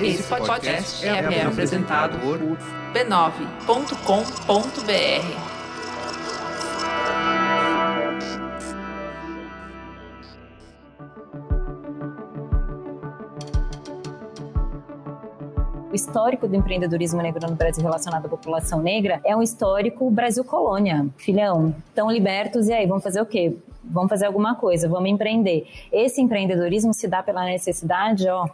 Esse podcast é, é apresentado por b9.com.br. o histórico do empreendedorismo negro no Brasil relacionado à população negra é um histórico Brasil colônia. Filhão, estão libertos e aí, vamos fazer o quê? Vamos fazer alguma coisa, vamos empreender. Esse empreendedorismo se dá pela necessidade, ó,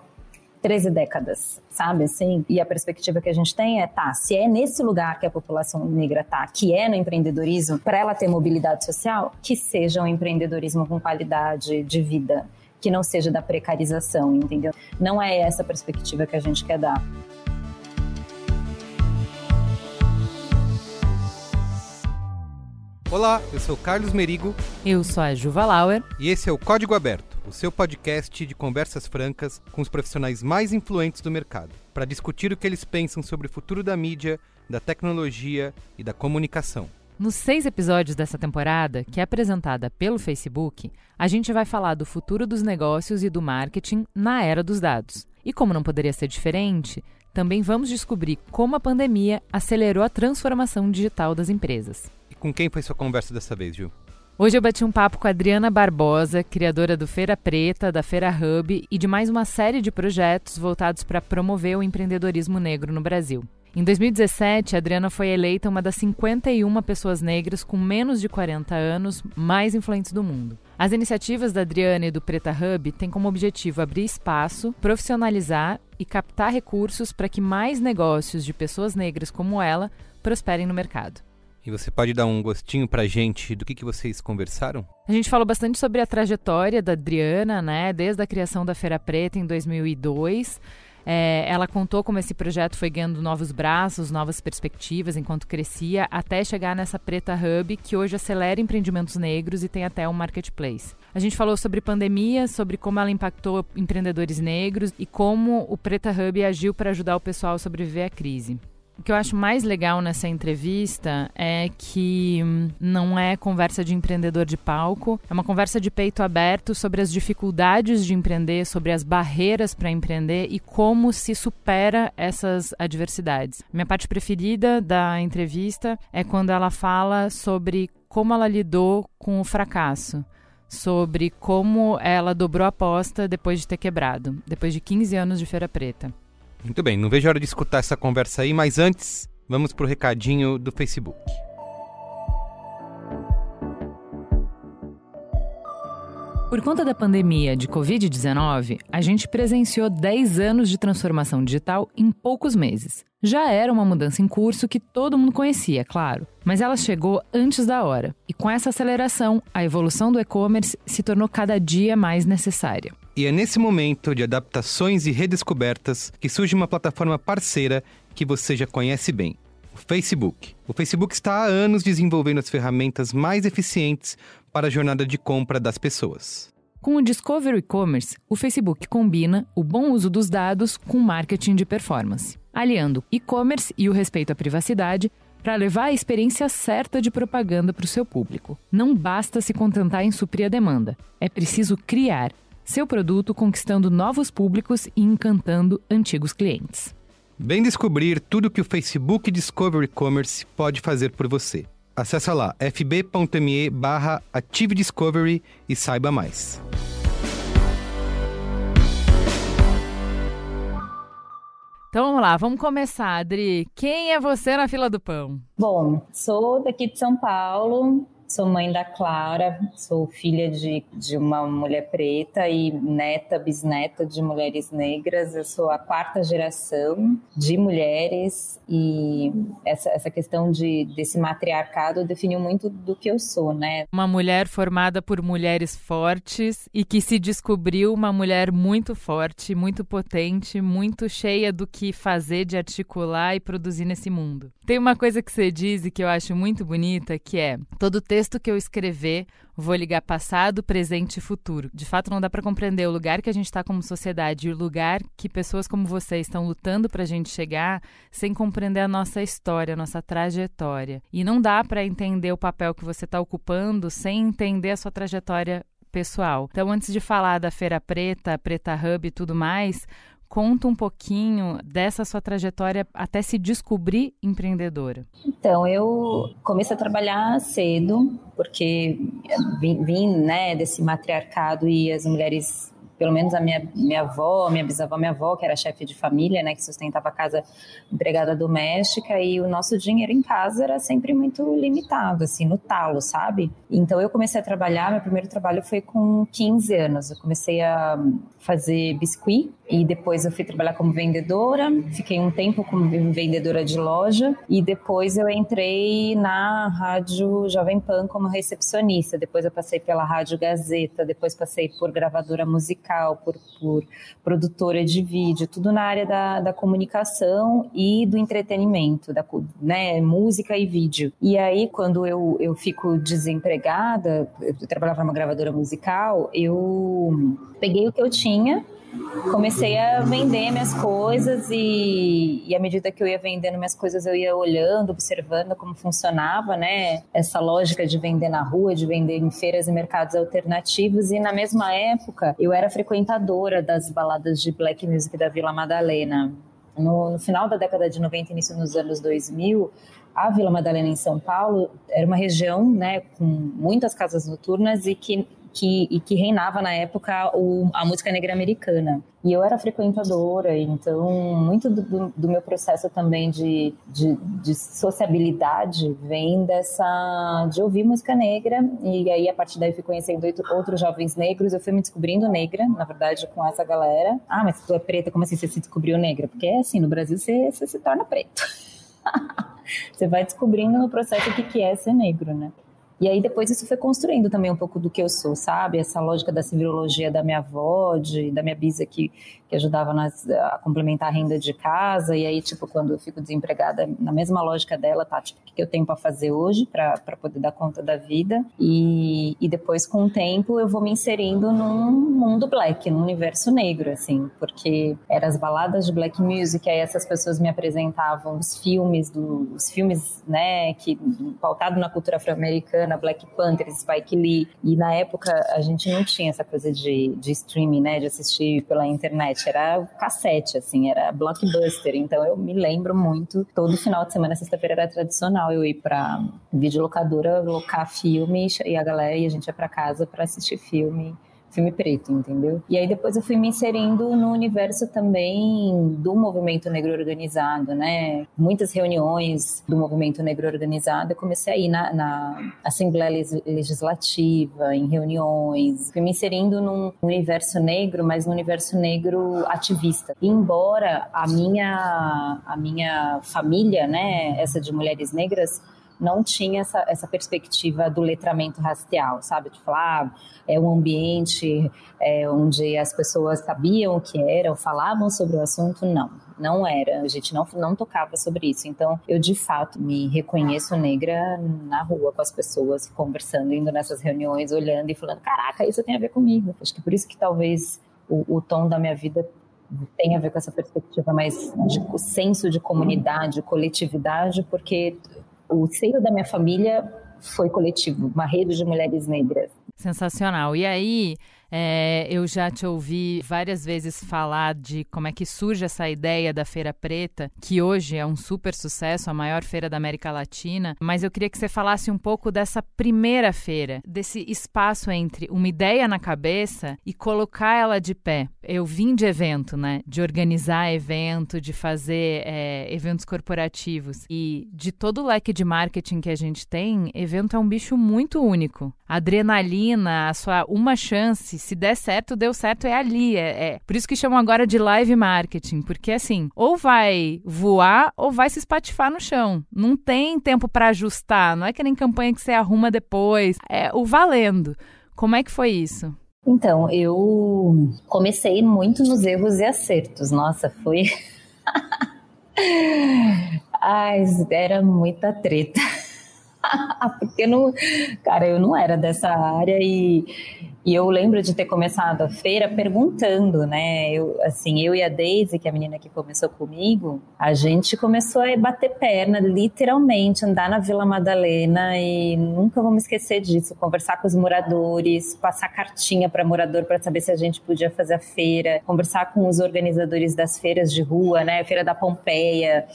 13 décadas, sabe assim? E a perspectiva que a gente tem é, tá, se é nesse lugar que a população negra tá, que é no empreendedorismo, para ela ter mobilidade social, que seja um empreendedorismo com qualidade de vida, que não seja da precarização, entendeu? Não é essa a perspectiva que a gente quer dar. Olá, eu sou Carlos Merigo. Eu sou a Juva Lauer. E esse é o Código Aberto, o seu podcast de conversas francas com os profissionais mais influentes do mercado, para discutir o que eles pensam sobre o futuro da mídia, da tecnologia e da comunicação. Nos seis episódios dessa temporada, que é apresentada pelo Facebook, a gente vai falar do futuro dos negócios e do marketing na era dos dados. E como não poderia ser diferente, também vamos descobrir como a pandemia acelerou a transformação digital das empresas. Com quem foi sua conversa dessa vez, Gil? Hoje eu bati um papo com a Adriana Barbosa, criadora do Feira Preta, da Feira Hub e de mais uma série de projetos voltados para promover o empreendedorismo negro no Brasil. Em 2017, a Adriana foi eleita uma das 51 pessoas negras com menos de 40 anos mais influentes do mundo. As iniciativas da Adriana e do Preta Hub têm como objetivo abrir espaço, profissionalizar e captar recursos para que mais negócios de pessoas negras como ela prosperem no mercado. E você pode dar um gostinho pra gente do que, que vocês conversaram? A gente falou bastante sobre a trajetória da Adriana, né? Desde a criação da Feira Preta em 2002. É, ela contou como esse projeto foi ganhando novos braços, novas perspectivas enquanto crescia, até chegar nessa Preta Hub, que hoje acelera empreendimentos negros e tem até um marketplace. A gente falou sobre pandemia, sobre como ela impactou empreendedores negros e como o Preta Hub agiu para ajudar o pessoal a sobreviver à crise. O que eu acho mais legal nessa entrevista é que hum, não é conversa de empreendedor de palco, é uma conversa de peito aberto sobre as dificuldades de empreender, sobre as barreiras para empreender e como se supera essas adversidades. Minha parte preferida da entrevista é quando ela fala sobre como ela lidou com o fracasso sobre como ela dobrou a aposta depois de ter quebrado, depois de 15 anos de Feira Preta. Muito bem, não vejo a hora de escutar essa conversa aí, mas antes, vamos pro recadinho do Facebook. Por conta da pandemia de Covid-19, a gente presenciou 10 anos de transformação digital em poucos meses. Já era uma mudança em curso que todo mundo conhecia, claro, mas ela chegou antes da hora. E com essa aceleração, a evolução do e-commerce se tornou cada dia mais necessária. E é nesse momento de adaptações e redescobertas que surge uma plataforma parceira que você já conhece bem. O Facebook. O Facebook está há anos desenvolvendo as ferramentas mais eficientes para a jornada de compra das pessoas. Com o Discovery E-Commerce, o Facebook combina o bom uso dos dados com marketing de performance, aliando e-commerce e o respeito à privacidade para levar a experiência certa de propaganda para o seu público. Não basta se contentar em suprir a demanda, é preciso criar seu produto conquistando novos públicos e encantando antigos clientes. Bem descobrir tudo que o Facebook Discovery Commerce pode fazer por você. Acesse lá fb.me barra Active Discovery e saiba mais. Então vamos lá, vamos começar, Adri. Quem é você na fila do pão? Bom, sou daqui de São Paulo, Sou mãe da Clara, sou filha de, de uma mulher preta e neta, bisneta de mulheres negras. Eu sou a quarta geração de mulheres e essa, essa questão de, desse matriarcado definiu muito do que eu sou, né? Uma mulher formada por mulheres fortes e que se descobriu uma mulher muito forte, muito potente, muito cheia do que fazer, de articular e produzir nesse mundo. Tem uma coisa que você diz e que eu acho muito bonita, que é todo texto que eu escrever, vou ligar passado, presente e futuro. De fato, não dá para compreender o lugar que a gente está como sociedade e o lugar que pessoas como você estão lutando para a gente chegar sem compreender a nossa história, a nossa trajetória. E não dá para entender o papel que você está ocupando sem entender a sua trajetória pessoal. Então, antes de falar da Feira Preta, Preta Hub e tudo mais, conta um pouquinho dessa sua trajetória até se descobrir empreendedora. Então, eu comecei a trabalhar cedo, porque vim, vim né, desse matriarcado e as mulheres pelo menos a minha, minha avó, minha bisavó, minha avó, que era chefe de família, né, que sustentava a casa empregada doméstica, e o nosso dinheiro em casa era sempre muito limitado, assim, no talo, sabe? Então eu comecei a trabalhar, meu primeiro trabalho foi com 15 anos. Eu comecei a fazer biscuit e depois eu fui trabalhar como vendedora, fiquei um tempo como vendedora de loja e depois eu entrei na Rádio Jovem Pan como recepcionista. Depois eu passei pela Rádio Gazeta, depois passei por gravadora musical, por, por produtora de vídeo, tudo na área da, da comunicação e do entretenimento, da né, música e vídeo. E aí, quando eu, eu fico desempregada, eu trabalhava numa gravadora musical, eu peguei o que eu tinha comecei a vender minhas coisas e, e à medida que eu ia vendendo minhas coisas eu ia olhando, observando como funcionava, né? Essa lógica de vender na rua, de vender em feiras e mercados alternativos e na mesma época eu era frequentadora das baladas de black music da Vila Madalena. No, no final da década de 90, início nos anos 2000, a Vila Madalena em São Paulo era uma região, né, com muitas casas noturnas e que que, e que reinava na época o, a música negra americana. E eu era frequentadora, então muito do, do meu processo também de, de, de, sociabilidade vem dessa de ouvir música negra. E aí, a partir daí, fui conhecendo outros jovens negros. Eu fui me descobrindo negra, na verdade, com essa galera. Ah, mas tu é preta, como assim você se descobriu negra? Porque assim, no Brasil você, você se torna preto. você vai descobrindo no processo o que, que é ser negro, né? E aí depois isso foi construindo também um pouco do que eu sou, sabe? Essa lógica da civilologia da minha avó, de, da minha bisa que, que ajudava nas, a complementar a renda de casa. E aí, tipo, quando eu fico desempregada, na mesma lógica dela, tá? Tipo, o que eu tenho para fazer hoje para poder dar conta da vida? E, e depois, com o tempo, eu vou me inserindo num mundo black, num universo negro, assim, porque eram as baladas de black music, aí essas pessoas me apresentavam os filmes, do, os filmes, né, que pautado na cultura afro-americana na Black Panther, Spike Lee. E na época a gente não tinha essa coisa de, de streaming, né? De assistir pela internet. Era cassete, assim, era blockbuster. Então eu me lembro muito. Todo final de semana, sexta-feira era tradicional eu ir pra videolocadora, locar filme e a galera e a gente ia pra casa para assistir filme filme preto, entendeu? E aí depois eu fui me inserindo no universo também do movimento negro organizado, né? Muitas reuniões do movimento negro organizado, eu comecei a ir na, na Assembleia Legislativa, em reuniões, fui me inserindo num universo negro, mas no universo negro ativista. E embora a minha, a minha família, né, essa de mulheres negras, não tinha essa, essa perspectiva do letramento racial, sabe? De falar, ah, é um ambiente é, onde as pessoas sabiam o que era, falavam sobre o assunto, não. Não era, a gente não, não tocava sobre isso. Então, eu de fato me reconheço negra na rua com as pessoas, conversando, indo nessas reuniões, olhando e falando: caraca, isso tem a ver comigo. Acho que por isso que talvez o, o tom da minha vida tem a ver com essa perspectiva mais de senso de comunidade, coletividade, porque o seio da minha família foi coletivo, uma rede de mulheres negras. Sensacional. E aí, é, eu já te ouvi várias vezes falar de como é que surge essa ideia da Feira Preta, que hoje é um super sucesso, a maior feira da América Latina. Mas eu queria que você falasse um pouco dessa primeira feira, desse espaço entre uma ideia na cabeça e colocar ela de pé. Eu vim de evento, né? De organizar evento, de fazer é, eventos corporativos. E de todo o leque de marketing que a gente tem, evento é um bicho muito único. Adrenalina, a sua uma chance se der certo, deu certo, é ali. É, é, Por isso que chamam agora de live marketing, porque assim, ou vai voar ou vai se espatifar no chão. Não tem tempo para ajustar, não é que nem campanha que você arruma depois. É o valendo. Como é que foi isso? Então, eu comecei muito nos erros e acertos. Nossa, foi. Ai, era muita treta. Porque não, cara, eu não era dessa área e E eu lembro de ter começado a feira perguntando, né? Eu, assim, eu e a Daisy, que é a menina que começou comigo, a gente começou a bater perna, literalmente, andar na Vila Madalena e nunca me esquecer disso. Conversar com os moradores, passar cartinha para morador para saber se a gente podia fazer a feira, conversar com os organizadores das feiras de rua, né? Feira da Pompeia,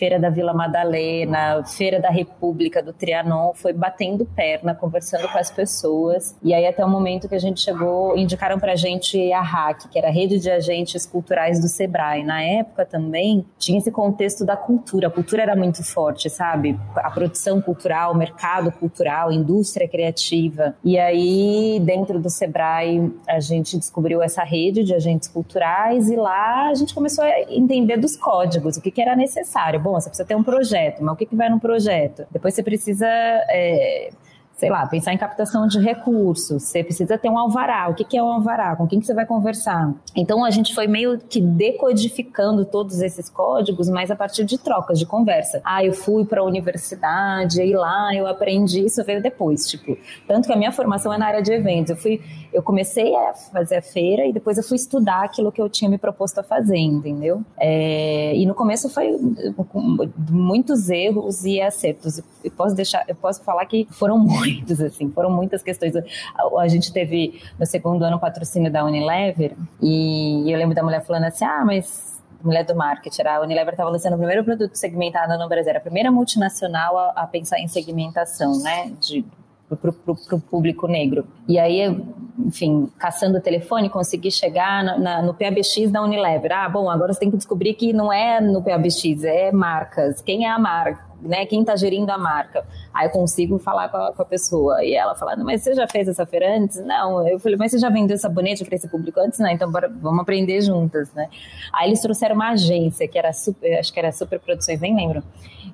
Feira da Vila Madalena, Feira da República, do Trianon, foi batendo perna, conversando com as pessoas. E aí até o momento que a gente chegou, indicaram pra gente a RAC, que era a Rede de Agentes Culturais do Sebrae. Na época também tinha esse contexto da cultura, a cultura era muito forte, sabe? A produção cultural, o mercado cultural, indústria criativa. E aí, dentro do Sebrae, a gente descobriu essa rede de agentes culturais e lá a gente começou a entender dos códigos, o que era necessário. Bom, você precisa ter um projeto, mas o que, que vai no projeto? Depois você precisa é, sei lá, pensar em captação de recursos, você precisa ter um alvará. O que, é um alvará? Com quem que você vai conversar? Então a gente foi meio que decodificando todos esses códigos, mas a partir de trocas, de conversa. Ah, eu fui para a universidade, e lá eu aprendi, isso veio depois, tipo, tanto que a minha formação é na área de eventos. Eu fui, eu comecei a fazer a feira e depois eu fui estudar aquilo que eu tinha me proposto a fazer, entendeu? É, e no começo foi muitos erros e acertos. Eu posso deixar, eu posso falar que foram muitos muitos, assim, foram muitas questões. A, a gente teve no segundo ano patrocínio da Unilever e eu lembro da mulher falando assim: ah, mas mulher do marketing, a Unilever estava lançando o primeiro produto segmentado no Brasil, a primeira multinacional a, a pensar em segmentação, né, de para o público negro. E aí, enfim, caçando o telefone, consegui chegar na, na, no PABX da Unilever. Ah, bom, agora você tem que descobrir que não é no PABX, é marcas. Quem é a marca? Né, quem está gerindo a marca. Aí eu consigo falar com a, com a, pessoa. E ela falando, mas você já fez essa feira antes? Não. Eu falei, mas você já vendeu sabonete para esse público antes? Não, então bora, vamos aprender juntas, né? Aí eles trouxeram uma agência que era super, acho que era Super Produções, nem lembro.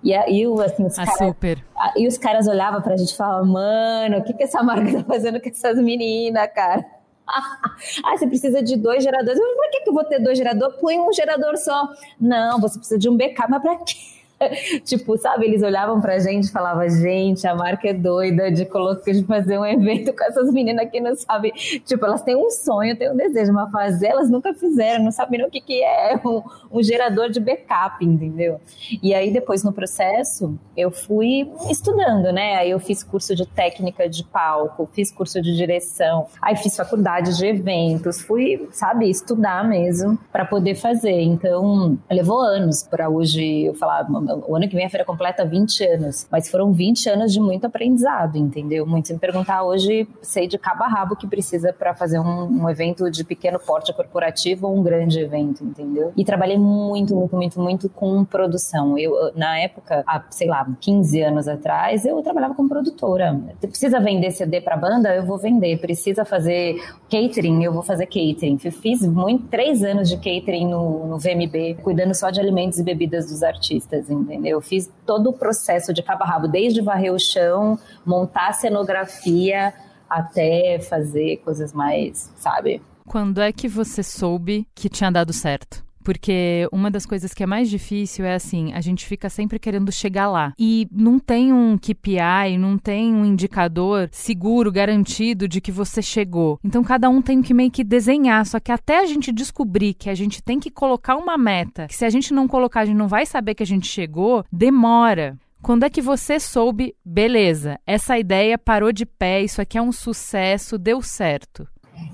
E aí, assim, os caras. Super. E os caras olhavam pra gente e falavam, mano, o que, que essa marca tá fazendo com essas meninas, cara? ah, você precisa de dois geradores. Mas pra que, que eu vou ter dois geradores? Põe um gerador só. Não, você precisa de um backup, mas pra quê? tipo, sabe, eles olhavam pra gente e falavam, gente, a marca é doida de colocar de fazer um evento com essas meninas que não sabem. Tipo, elas têm um sonho, têm um desejo, mas fazer elas nunca fizeram, não sabem o que, que é um, um gerador de backup, entendeu? E aí, depois, no processo, eu fui estudando, né? Aí eu fiz curso de técnica de palco, fiz curso de direção, aí fiz faculdade de eventos, fui, sabe, estudar mesmo para poder fazer. Então, levou anos para hoje eu falar o ano que vem a feira completa 20 anos, mas foram 20 anos de muito aprendizado, entendeu? Muito se me perguntar hoje, sei de cabo a rabo que precisa para fazer um, um, evento de pequeno porte corporativo ou um grande evento, entendeu? E trabalhei muito, muito, muito, muito com produção. Eu, na época, há, sei lá, 15 anos atrás, eu trabalhava como produtora. Precisa vender CD para banda? Eu vou vender. Precisa fazer catering? Eu vou fazer catering. Fiz muito, três anos de catering no, no VMB, cuidando só de alimentos e bebidas dos artistas entendeu? Eu fiz todo o processo de cabo a rabo, desde varrer o chão, montar a cenografia, até fazer coisas mais, sabe? Quando é que você soube que tinha dado certo? Porque uma das coisas que é mais difícil é assim, a gente fica sempre querendo chegar lá. E não tem um KPI, não tem um indicador seguro, garantido de que você chegou. Então cada um tem que meio que desenhar. Só que até a gente descobrir que a gente tem que colocar uma meta, que se a gente não colocar, a gente não vai saber que a gente chegou, demora. Quando é que você soube, beleza, essa ideia parou de pé, isso aqui é um sucesso, deu certo?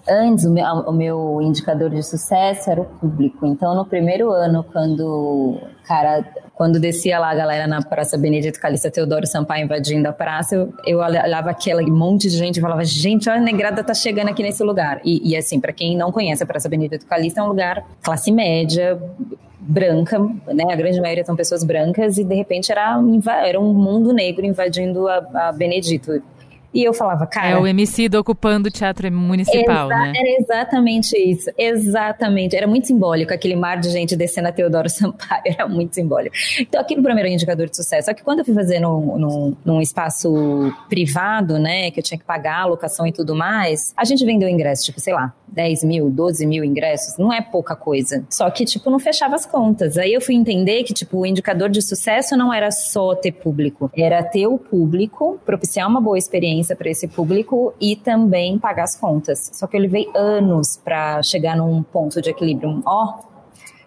Antes, o meu, o meu, indicador de sucesso era o público. Então, no primeiro ano, quando, cara, quando descia lá a galera na Praça Benedito Calista Teodoro Sampaio invadindo a praça, eu, eu olhava aquele monte de gente e falava, gente, olha, a negrada tá chegando aqui nesse lugar. E, e assim, para quem não conhece a Praça Benedito Calista, é um lugar classe média, branca, né? A grande maioria são pessoas brancas e de repente era, era um mundo negro invadindo a, a Benedito. E eu falava, cara. É o MC do ocupando o teatro municipal, né? Era exatamente isso. Exatamente. Era muito simbólico aquele mar de gente descendo a Teodoro Sampaio. Era muito simbólico. Então, aquilo para mim era um indicador de sucesso. Só que quando eu fui fazer num, num, num espaço privado, né, que eu tinha que pagar a locação e tudo mais, a gente vendeu ingresso, tipo, sei lá, 10 mil, 12 mil ingressos. Não é pouca coisa. Só que, tipo, não fechava as contas. Aí eu fui entender que, tipo, o indicador de sucesso não era só ter público, era ter o público, propiciar uma boa experiência experiência para esse público e também pagar as contas. Só que eu levei anos para chegar num ponto de equilíbrio. Ó, oh,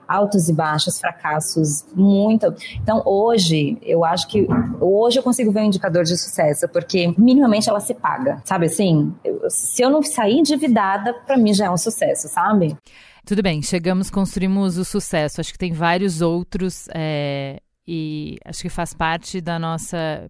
altos e baixos, fracassos, muito. Então, hoje, eu acho que hoje eu consigo ver um indicador de sucesso, porque minimamente ela se paga, sabe assim? Eu, se eu não sair endividada, para mim já é um sucesso, sabe? Tudo bem, chegamos, construímos o sucesso. Acho que tem vários outros é, e acho que faz parte da nossa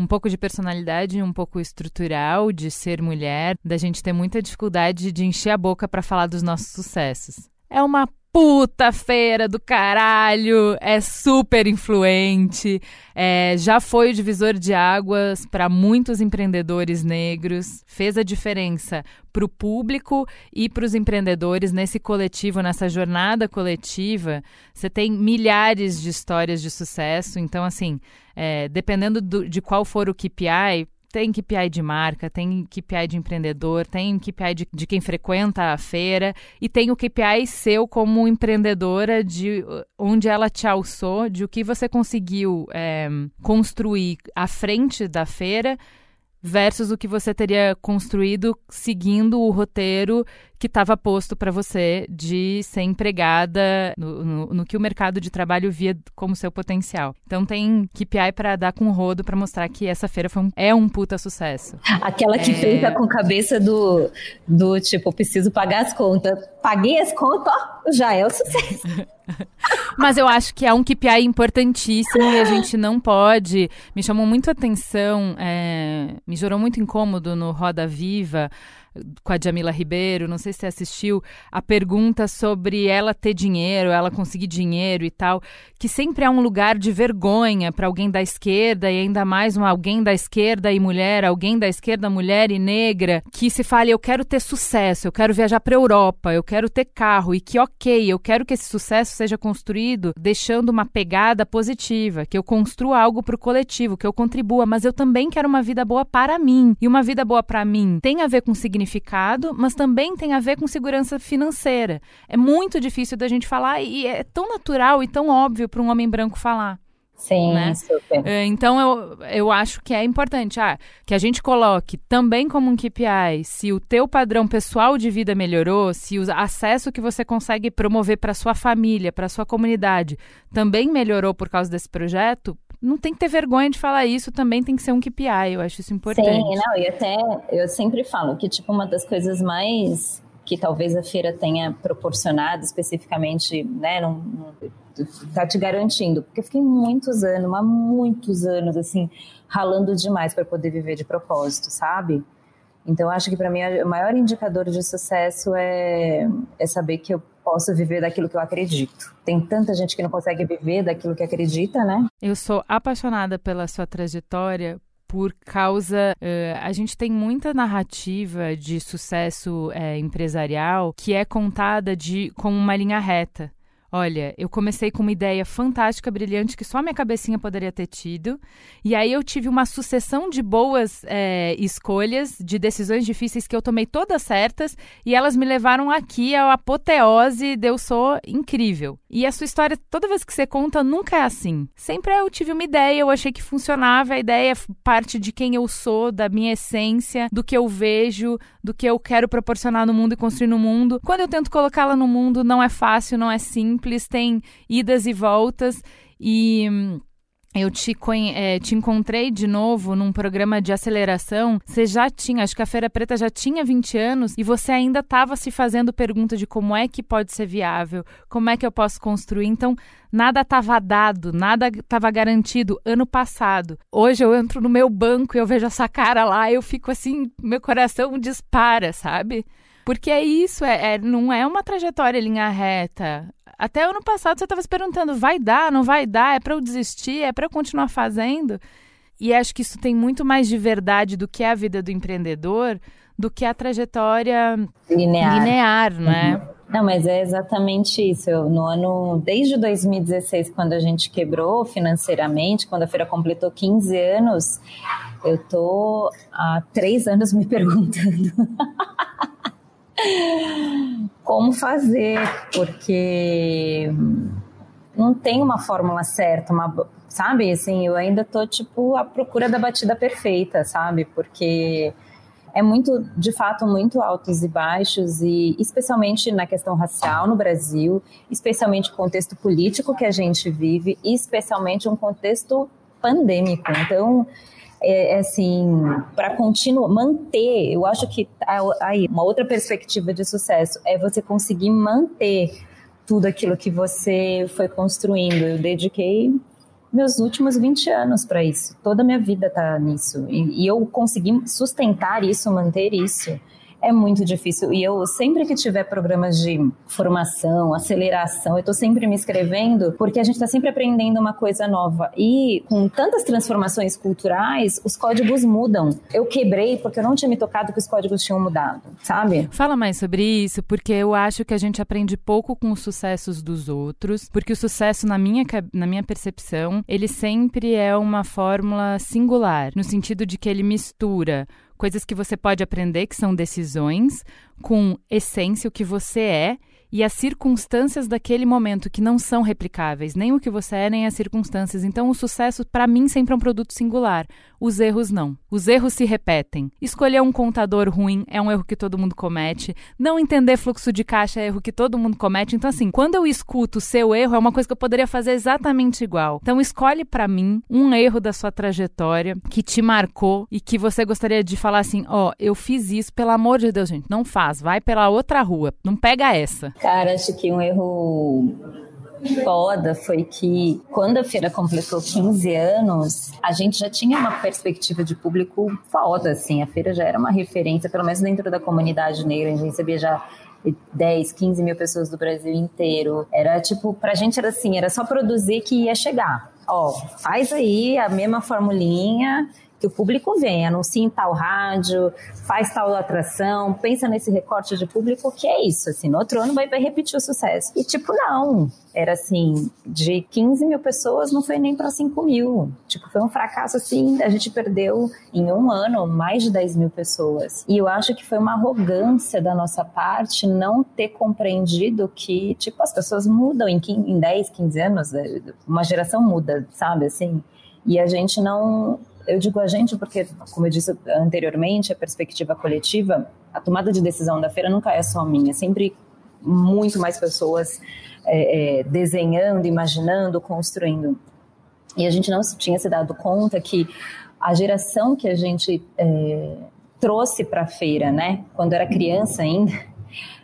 um pouco de personalidade, um pouco estrutural de ser mulher, da gente ter muita dificuldade de encher a boca para falar dos nossos sucessos. É uma puta feira do caralho, é super influente, é, já foi o divisor de águas para muitos empreendedores negros, fez a diferença para o público e para os empreendedores nesse coletivo, nessa jornada coletiva. Você tem milhares de histórias de sucesso, então, assim, é, dependendo do, de qual for o KPI, tem KPI de marca, tem KPI de empreendedor, tem KPI de, de, quem frequenta a feira e tem o KPI seu como empreendedora de onde ela te alçou, de o que você conseguiu é, construir à frente da feira versus o que você teria construído seguindo o roteiro que estava posto para você de ser empregada no, no, no, que o mercado de trabalho via como seu potencial. Então tem KPI para dar com rodo para mostrar que essa feira foi um, é um puta sucesso. Aquela que é... feita com cabeça do, do tipo, preciso pagar as contas. Paguei as contas, ó, já é o sucesso. Mas eu acho que é um KPI importantíssimo e a gente não pode. Me chamou muito a atenção, é, me gerou muito incômodo no Roda Viva com a Jamila Ribeiro, não sei se você assistiu, a pergunta sobre ela ter dinheiro, ela conseguir dinheiro e tal, que sempre é um lugar de vergonha para alguém da esquerda e ainda mais um alguém da esquerda e mulher, alguém da esquerda mulher e negra, que se fale eu quero ter sucesso, eu quero viajar para Europa, eu quero ter carro e que OK, eu quero que esse sucesso seja construído deixando uma pegada positiva, que eu construa algo para o coletivo, que eu contribua, mas eu também quero uma vida boa para mim. E uma vida boa para mim tem a ver com significado significado, mas também tem a ver com segurança financeira. É muito difícil da gente falar e é tão natural e tão óbvio para um homem branco falar. Sim, né? super. É, então eu, eu acho que é importante ah, que a gente coloque também como um KPI se o teu padrão pessoal de vida melhorou, se o acesso que você consegue promover para sua família, para sua comunidade, também melhorou por causa desse projeto, não tem que ter vergonha de falar isso, também tem que ser um KPI, eu acho isso importante. Sim, não, e até eu sempre falo que, tipo, uma das coisas mais que talvez a feira tenha proporcionado especificamente, né, não, não, tá te garantindo, porque eu fiquei muitos anos, há muitos anos, assim, ralando demais para poder viver de propósito, sabe? Então, acho que para mim o maior indicador de sucesso é, é saber que eu posso viver daquilo que eu acredito. Tem tanta gente que não consegue viver daquilo que acredita, né? Eu sou apaixonada pela sua trajetória por causa. Uh, a gente tem muita narrativa de sucesso uh, empresarial que é contada de como uma linha reta. Olha, eu comecei com uma ideia fantástica, brilhante, que só minha cabecinha poderia ter tido. E aí eu tive uma sucessão de boas é, escolhas, de decisões difíceis que eu tomei todas certas. E elas me levaram aqui à apoteose de eu sou incrível. E a sua história, toda vez que você conta, nunca é assim. Sempre eu tive uma ideia, eu achei que funcionava. A ideia é parte de quem eu sou, da minha essência, do que eu vejo, do que eu quero proporcionar no mundo e construir no mundo. Quando eu tento colocá-la no mundo, não é fácil, não é simples simples, tem idas e voltas e hum, eu te, é, te encontrei de novo num programa de aceleração. Você já tinha, acho que a Feira Preta já tinha 20 anos e você ainda estava se fazendo pergunta de como é que pode ser viável, como é que eu posso construir. Então, nada estava dado, nada estava garantido ano passado. Hoje eu entro no meu banco e eu vejo essa cara lá, eu fico assim, meu coração dispara, sabe? Porque é isso, é, é não é uma trajetória linha reta. Até ano passado você estava se perguntando, vai dar, não vai dar, é para eu desistir, é para eu continuar fazendo? E acho que isso tem muito mais de verdade do que a vida do empreendedor, do que a trajetória linear, linear né? Uhum. Não, mas é exatamente isso. Eu, no ano, desde 2016, quando a gente quebrou financeiramente, quando a feira completou 15 anos, eu tô há três anos me perguntando como fazer, porque não tem uma fórmula certa, uma, sabe? Assim, eu ainda tô, tipo, à procura da batida perfeita, sabe? Porque é muito, de fato, muito altos e baixos, e especialmente na questão racial no Brasil, especialmente o contexto político que a gente vive, especialmente um contexto pandêmico. Então, é, é assim, para continuar, manter, eu acho que aí uma outra perspectiva de sucesso é você conseguir manter tudo aquilo que você foi construindo. Eu dediquei meus últimos 20 anos para isso. Toda a minha vida está nisso. E, e, eu consegui sustentar isso, manter isso é muito difícil. E eu, sempre que tiver programas de formação, aceleração, eu estou sempre me inscrevendo, porque a gente está sempre aprendendo uma coisa nova. E com tantas transformações culturais, os códigos mudam. Eu quebrei porque eu não tinha me tocado que os códigos tinham mudado, sabe? Fala mais sobre isso, porque eu acho que a gente aprende pouco com os sucessos dos outros, porque o sucesso, na minha, na minha percepção, ele sempre é uma fórmula singular, no sentido de que ele mistura coisas que você pode aprender, que são decisões, com essência, o que você é, e as circunstâncias daquele momento que não são replicáveis, nem o que você é, nem as circunstâncias. Então, o sucesso, para mim, sempre é um produto singular. Os erros não. Os erros se repetem. Escolher um contador ruim é um erro que todo mundo comete. Não entender fluxo de caixa é erro que todo mundo comete. Então, assim, quando eu escuto o seu erro, é uma coisa que eu poderia fazer exatamente igual. Então, escolhe para mim um erro da sua trajetória que te marcou e que você gostaria de falar assim: ó, oh, eu fiz isso, pelo amor de Deus, gente, não faz, vai pela outra rua, não pega essa. Cara, acho que um erro foda foi que quando a feira completou 15 anos, a gente já tinha uma perspectiva de público foda, assim. A feira já era uma referência, pelo menos dentro da comunidade negra. A gente recebia já 10, 15 mil pessoas do Brasil inteiro. Era tipo, pra gente era assim, era só produzir que ia chegar. Ó, faz aí a mesma formulinha que o público vem, anuncia em tal rádio, faz tal atração, pensa nesse recorte de público, que é isso, assim, no outro ano vai, vai repetir o sucesso. E tipo, não, era assim, de 15 mil pessoas não foi nem para 5 mil. Tipo, foi um fracasso assim, a gente perdeu em um ano mais de 10 mil pessoas. E eu acho que foi uma arrogância da nossa parte não ter compreendido que, tipo, as pessoas mudam em, 15, em 10, 15 anos, uma geração muda, sabe, assim. E a gente não eu digo a gente porque, como eu disse anteriormente, a perspectiva coletiva, a tomada de decisão da feira nunca é só minha, é sempre muito mais pessoas é, é, desenhando, imaginando, construindo. E a gente não tinha se dado conta que a geração que a gente é, trouxe para a feira, né, quando era criança ainda,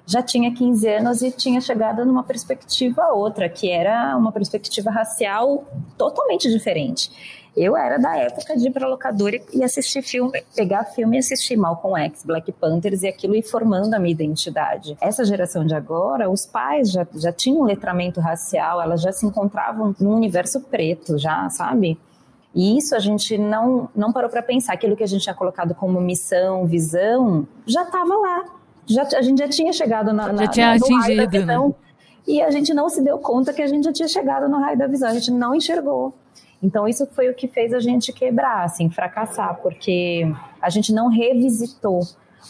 já tinha 15 anos e tinha chegado numa perspectiva outra, que era uma perspectiva racial totalmente diferente. Eu era da época de ir pra locadora e assistir filme, pegar filme e assistir Malcolm X, Black Panthers e aquilo ir formando a minha identidade. Essa geração de agora, os pais já, já tinham um letramento racial, elas já se encontravam num universo preto, já, sabe? E isso a gente não, não parou para pensar. Aquilo que a gente tinha colocado como missão, visão, já estava lá. Já, a gente já tinha chegado na, na, já tinha na, atingido, né? E a gente não se deu conta que a gente já tinha chegado no raio da visão, a gente não enxergou. Então isso foi o que fez a gente quebrar, assim, fracassar, porque a gente não revisitou.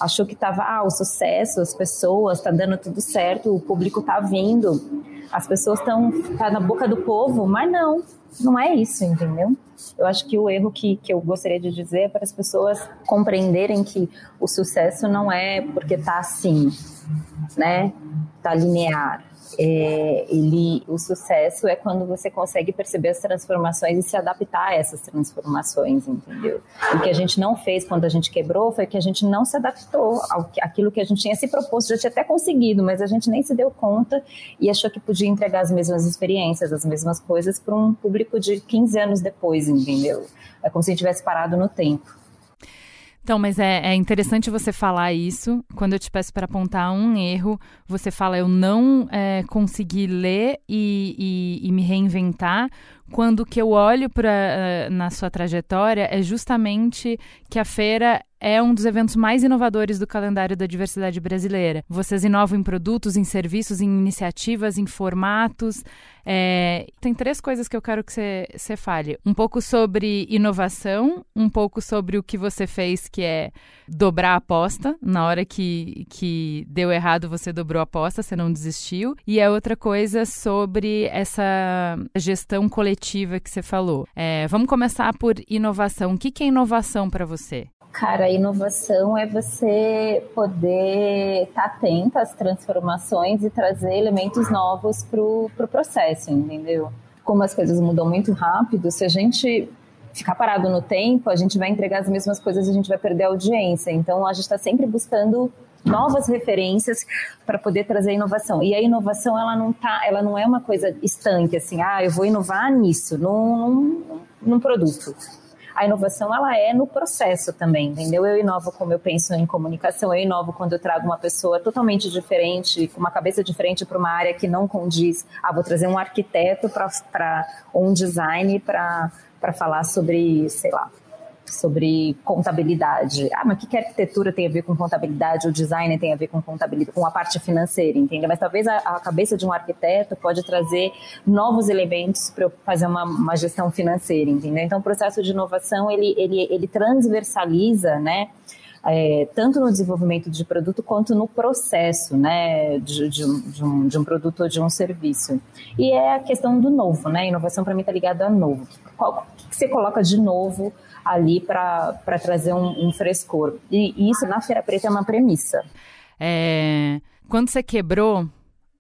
Achou que estava, ah, o sucesso, as pessoas, está dando tudo certo, o público está vindo, as pessoas estão tá na boca do povo, mas não, não é isso, entendeu? Eu acho que o erro que, que eu gostaria de dizer é para as pessoas compreenderem que o sucesso não é porque está assim, né? Está linear é, ele, o sucesso é quando você consegue perceber as transformações e se adaptar a essas transformações, entendeu? O que a gente não fez quando a gente quebrou foi que a gente não se adaptou ao, àquilo que a gente tinha se proposto, já tinha até conseguido, mas a gente nem se deu conta e achou que podia entregar as mesmas experiências, as mesmas coisas para um público de 15 anos depois, entendeu? É como se a gente tivesse parado no tempo. Então, mas é, é, interessante você falar isso. Quando eu te peço para apontar um erro, você fala eu não é, consegui ler e, e, e, me reinventar. Quando o que eu olho pra, uh, na sua trajetória é justamente que a feira é um dos eventos mais inovadores do calendário da diversidade brasileira. Vocês inovam em produtos, em serviços, em iniciativas, em formatos. É... Tem três coisas que eu quero que você fale: um pouco sobre inovação, um pouco sobre o que você fez, que é dobrar a aposta. Na hora que, que deu errado, você dobrou a aposta, você não desistiu. E a outra coisa sobre essa gestão coletiva coletiva que você falou. É, vamos começar por inovação. O que, que é inovação para você? Cara, inovação é você poder estar tá atento às transformações e trazer elementos novos para o pro processo, entendeu? Como as coisas mudam muito rápido, se a gente ficar parado no tempo, a gente vai entregar as mesmas coisas e a gente vai perder a audiência. Então, a gente está sempre buscando novas referências para poder trazer inovação. E a inovação ela não tá, ela não é uma coisa estanque assim, ah, eu vou inovar nisso, num, num produto. A inovação ela é no processo também, entendeu? Eu inovo como eu penso em comunicação, eu inovo quando eu trago uma pessoa totalmente diferente, com uma cabeça diferente para uma área que não condiz. Ah, vou trazer um arquiteto para um design para falar sobre, sei lá, sobre contabilidade. Ah, mas o que, arquitetura tem a ver com contabilidade? O design tem a ver com contabilidade, com a parte financeira, entende? Mas talvez a, a cabeça de um arquiteto pode trazer novos elementos para fazer uma, uma, gestão financeira, entendeu? Então, o processo de inovação, ele, ele, ele transversaliza, né? É, tanto no desenvolvimento de produto quanto no processo né, de, de, um, de, um, de um produto ou de um serviço. E é a questão do novo, né? inovação para mim está ligada a novo. Qual, o que você coloca de novo ali para trazer um, um, frescor. E isso na Feira Preta é uma premissa. É, quando você quebrou,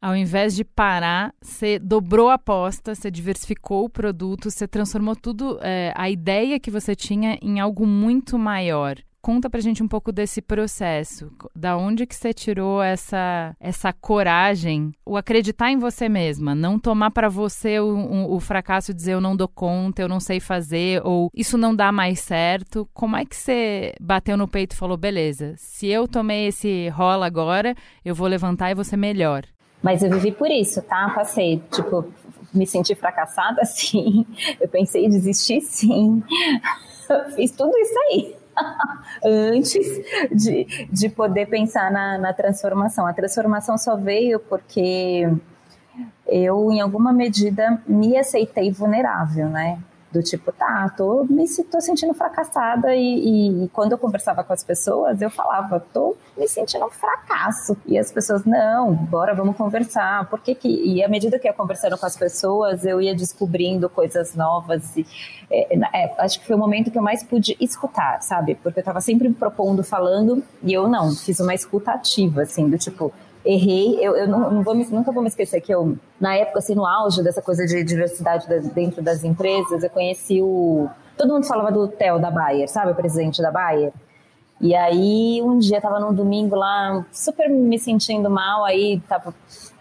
ao invés de parar, você dobrou a aposta, você diversificou o produto, você transformou tudo, é, a ideia que você tinha em algo muito maior. Conta pra gente um pouco desse processo. Da onde que você tirou essa, essa coragem, o acreditar em você mesma, não tomar para você o, o, o fracasso dizer eu não dou conta, eu não sei fazer, ou isso não dá mais certo. Como é que você bateu no peito e falou, beleza, se eu tomei esse rola agora, eu vou levantar e ser melhor? Mas eu vivi por isso, tá? Passei, tipo, me senti fracassada, sim. Eu pensei em desistir, sim. Eu fiz tudo isso aí. Antes de, de poder pensar na, na transformação. A transformação só veio porque eu, em alguma medida, me aceitei vulnerável, né? Do tipo, tá, tô me tô sentindo fracassada e, e, quando eu conversava com as pessoas, eu falava, tô me sentindo um fracasso. E as pessoas, não, bora, vamos conversar. Por que que... E à medida que eu ia conversando com as pessoas, eu ia descobrindo coisas novas. E, é, é, acho que foi o momento que eu mais pude escutar, sabe? Porque eu tava sempre me propondo, falando, e eu não, fiz uma escuta ativa, assim, do tipo, errei. Eu, eu não, não vou me, nunca vou me esquecer que eu, na época, assim, no auge dessa coisa de diversidade dentro das empresas, eu conheci o. Todo mundo falava do Theo da Bayer, sabe? O presidente da Bayer. E aí, um dia, tava num domingo lá, super me sentindo mal, aí tava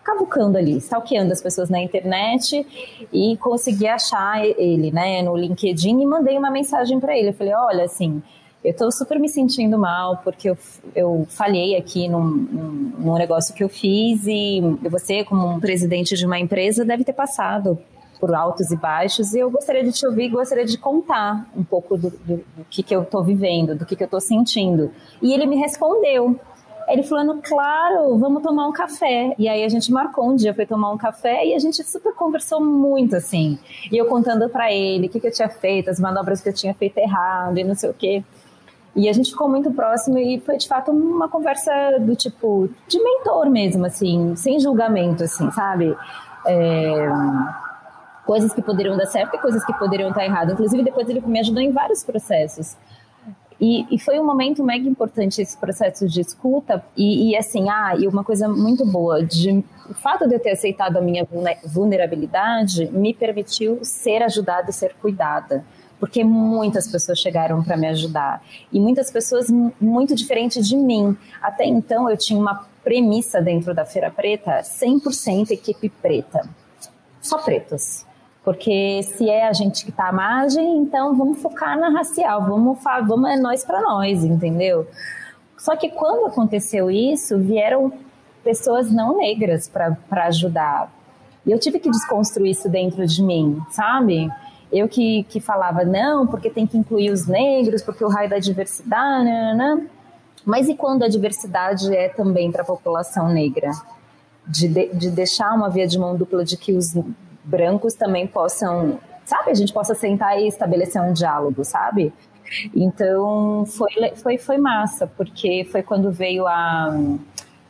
cavucando ali, stalkeando as pessoas na internet e consegui achar ele, né, no LinkedIn e mandei uma mensagem para ele. Eu falei: olha, assim eu estou super me sentindo mal porque eu, eu falhei aqui num, num, num, negócio que eu fiz e você, como um presidente de uma empresa, deve ter passado por altos e baixos e eu gostaria de te ouvir, gostaria de contar um pouco do, do, do que, que eu estou vivendo, do que, que eu estou sentindo. E ele me respondeu. Ele falando, claro, vamos tomar um café. E aí a gente marcou um dia para tomar um café e a gente super conversou muito, assim. E eu contando para ele o que, que eu tinha feito, as manobras que eu tinha feito errado e não sei o quê. E a gente ficou muito próximo e foi de fato uma conversa do tipo de mentor mesmo, assim, sem julgamento, assim, sabe? É, coisas que poderiam dar certo e coisas que poderiam estar errado. Inclusive, depois ele me ajudou em vários processos. E, e, foi um momento mega importante esse processo de escuta e, e, assim, ah, e uma coisa muito boa, de, o fato de eu ter aceitado a minha vulnerabilidade me permitiu ser ajudada e ser cuidada porque muitas pessoas chegaram para me ajudar e muitas pessoas muito diferentes de mim. Até então eu tinha uma premissa dentro da Feira Preta, 100% equipe preta. Só pretos. Porque se é a gente que está à margem, então vamos focar na racial, vamos, vamos é nós para nós, entendeu? Só que quando aconteceu isso, vieram pessoas não negras para ajudar. E eu tive que desconstruir isso dentro de mim, sabe? Eu que, que falava, não, porque tem que incluir os negros, porque o raio da diversidade, né, né, né. mas e quando a diversidade é também para a população negra? De, de, de deixar uma via de mão dupla de que os brancos também possam, sabe, a gente possa sentar e estabelecer um diálogo, sabe? Então foi, foi, foi massa, porque foi quando veio a,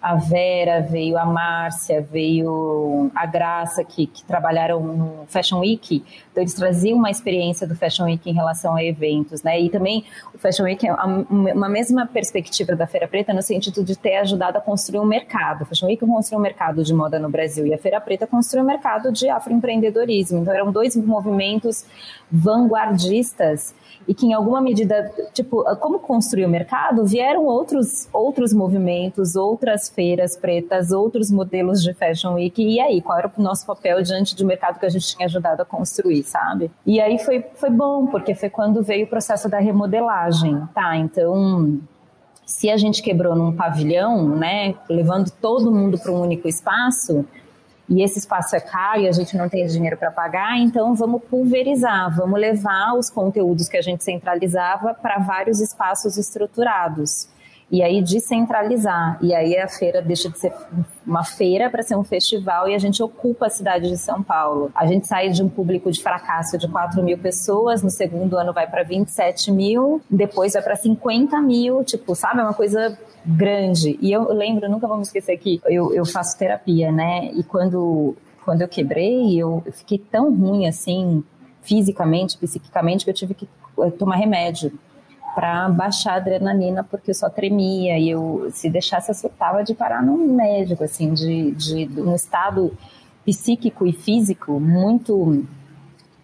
a Vera, veio a Márcia, veio a Graça, que, que trabalharam no Fashion Week. Então, eles traziam uma experiência do Fashion Week em relação a eventos, né? E também o Fashion Week é uma mesma perspectiva da Feira Preta no sentido de ter ajudado a construir um mercado. O Fashion Week construiu um mercado de moda no Brasil e a Feira Preta construiu um mercado de afroempreendedorismo. Então, eram dois movimentos vanguardistas e que em alguma medida, tipo, como construir o mercado, vieram outros outros movimentos, outras feiras pretas, outros modelos de Fashion Week, e aí, qual era o nosso papel diante do mercado que a gente tinha ajudado a construir, sabe? E aí foi, foi bom, porque foi quando veio o processo da remodelagem, tá? Então, se a gente quebrou num pavilhão, né, levando todo mundo para um único espaço, e esse espaço é caro e a gente não tem dinheiro para pagar, então vamos pulverizar, vamos levar os conteúdos que a gente centralizava para vários espaços estruturados e aí descentralizar. E aí a feira deixa de ser uma feira para ser um festival e a gente ocupa a cidade de São Paulo. A gente sai de um público de fracasso de 4 mil pessoas, no segundo ano vai para 27 mil, depois vai para 50 mil, tipo, sabe? É uma coisa grande. E eu lembro, nunca me esquecer que eu, eu faço terapia, né? E quando, quando eu quebrei, eu fiquei tão ruim assim, fisicamente, psiquicamente, que eu tive que eh, tomar remédio para baixar a adrenalina porque eu só tremia e eu se deixasse eu surtava de parar num médico assim de, de, de um estado psíquico e físico muito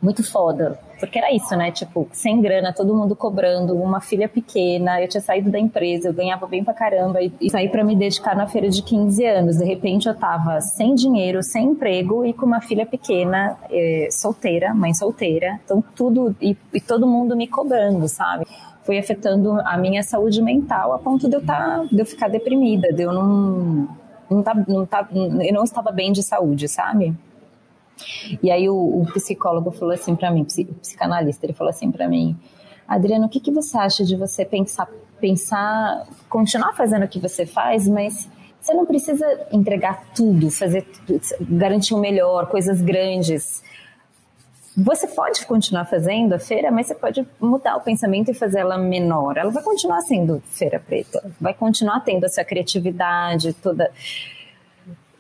muito foda porque era isso, né? Tipo, sem grana, todo mundo cobrando, uma filha pequena, eu tinha saído da empresa, eu ganhava bem pra caramba e, e saí para me dedicar na feira de 15 anos. De repente eu tava sem dinheiro, sem emprego e com uma filha pequena, eh, solteira, mãe solteira. Então tudo, e, e todo mundo me cobrando, sabe? Foi afetando a minha saúde mental a ponto de eu, tá, de eu ficar deprimida, de eu não, não, tá, não tá, eu não estava bem de saúde, sabe? E aí o, o psicólogo falou assim para mim, o psicanalista, ele falou assim para mim, Adriano, o que, que você acha de você pensar, pensar, continuar fazendo o que você faz, mas você não precisa entregar tudo, fazer, garantir o melhor, coisas grandes. Você pode continuar fazendo a feira, mas você pode mudar o pensamento e fazer ela menor. Ela vai continuar sendo feira preta, vai continuar tendo essa criatividade toda.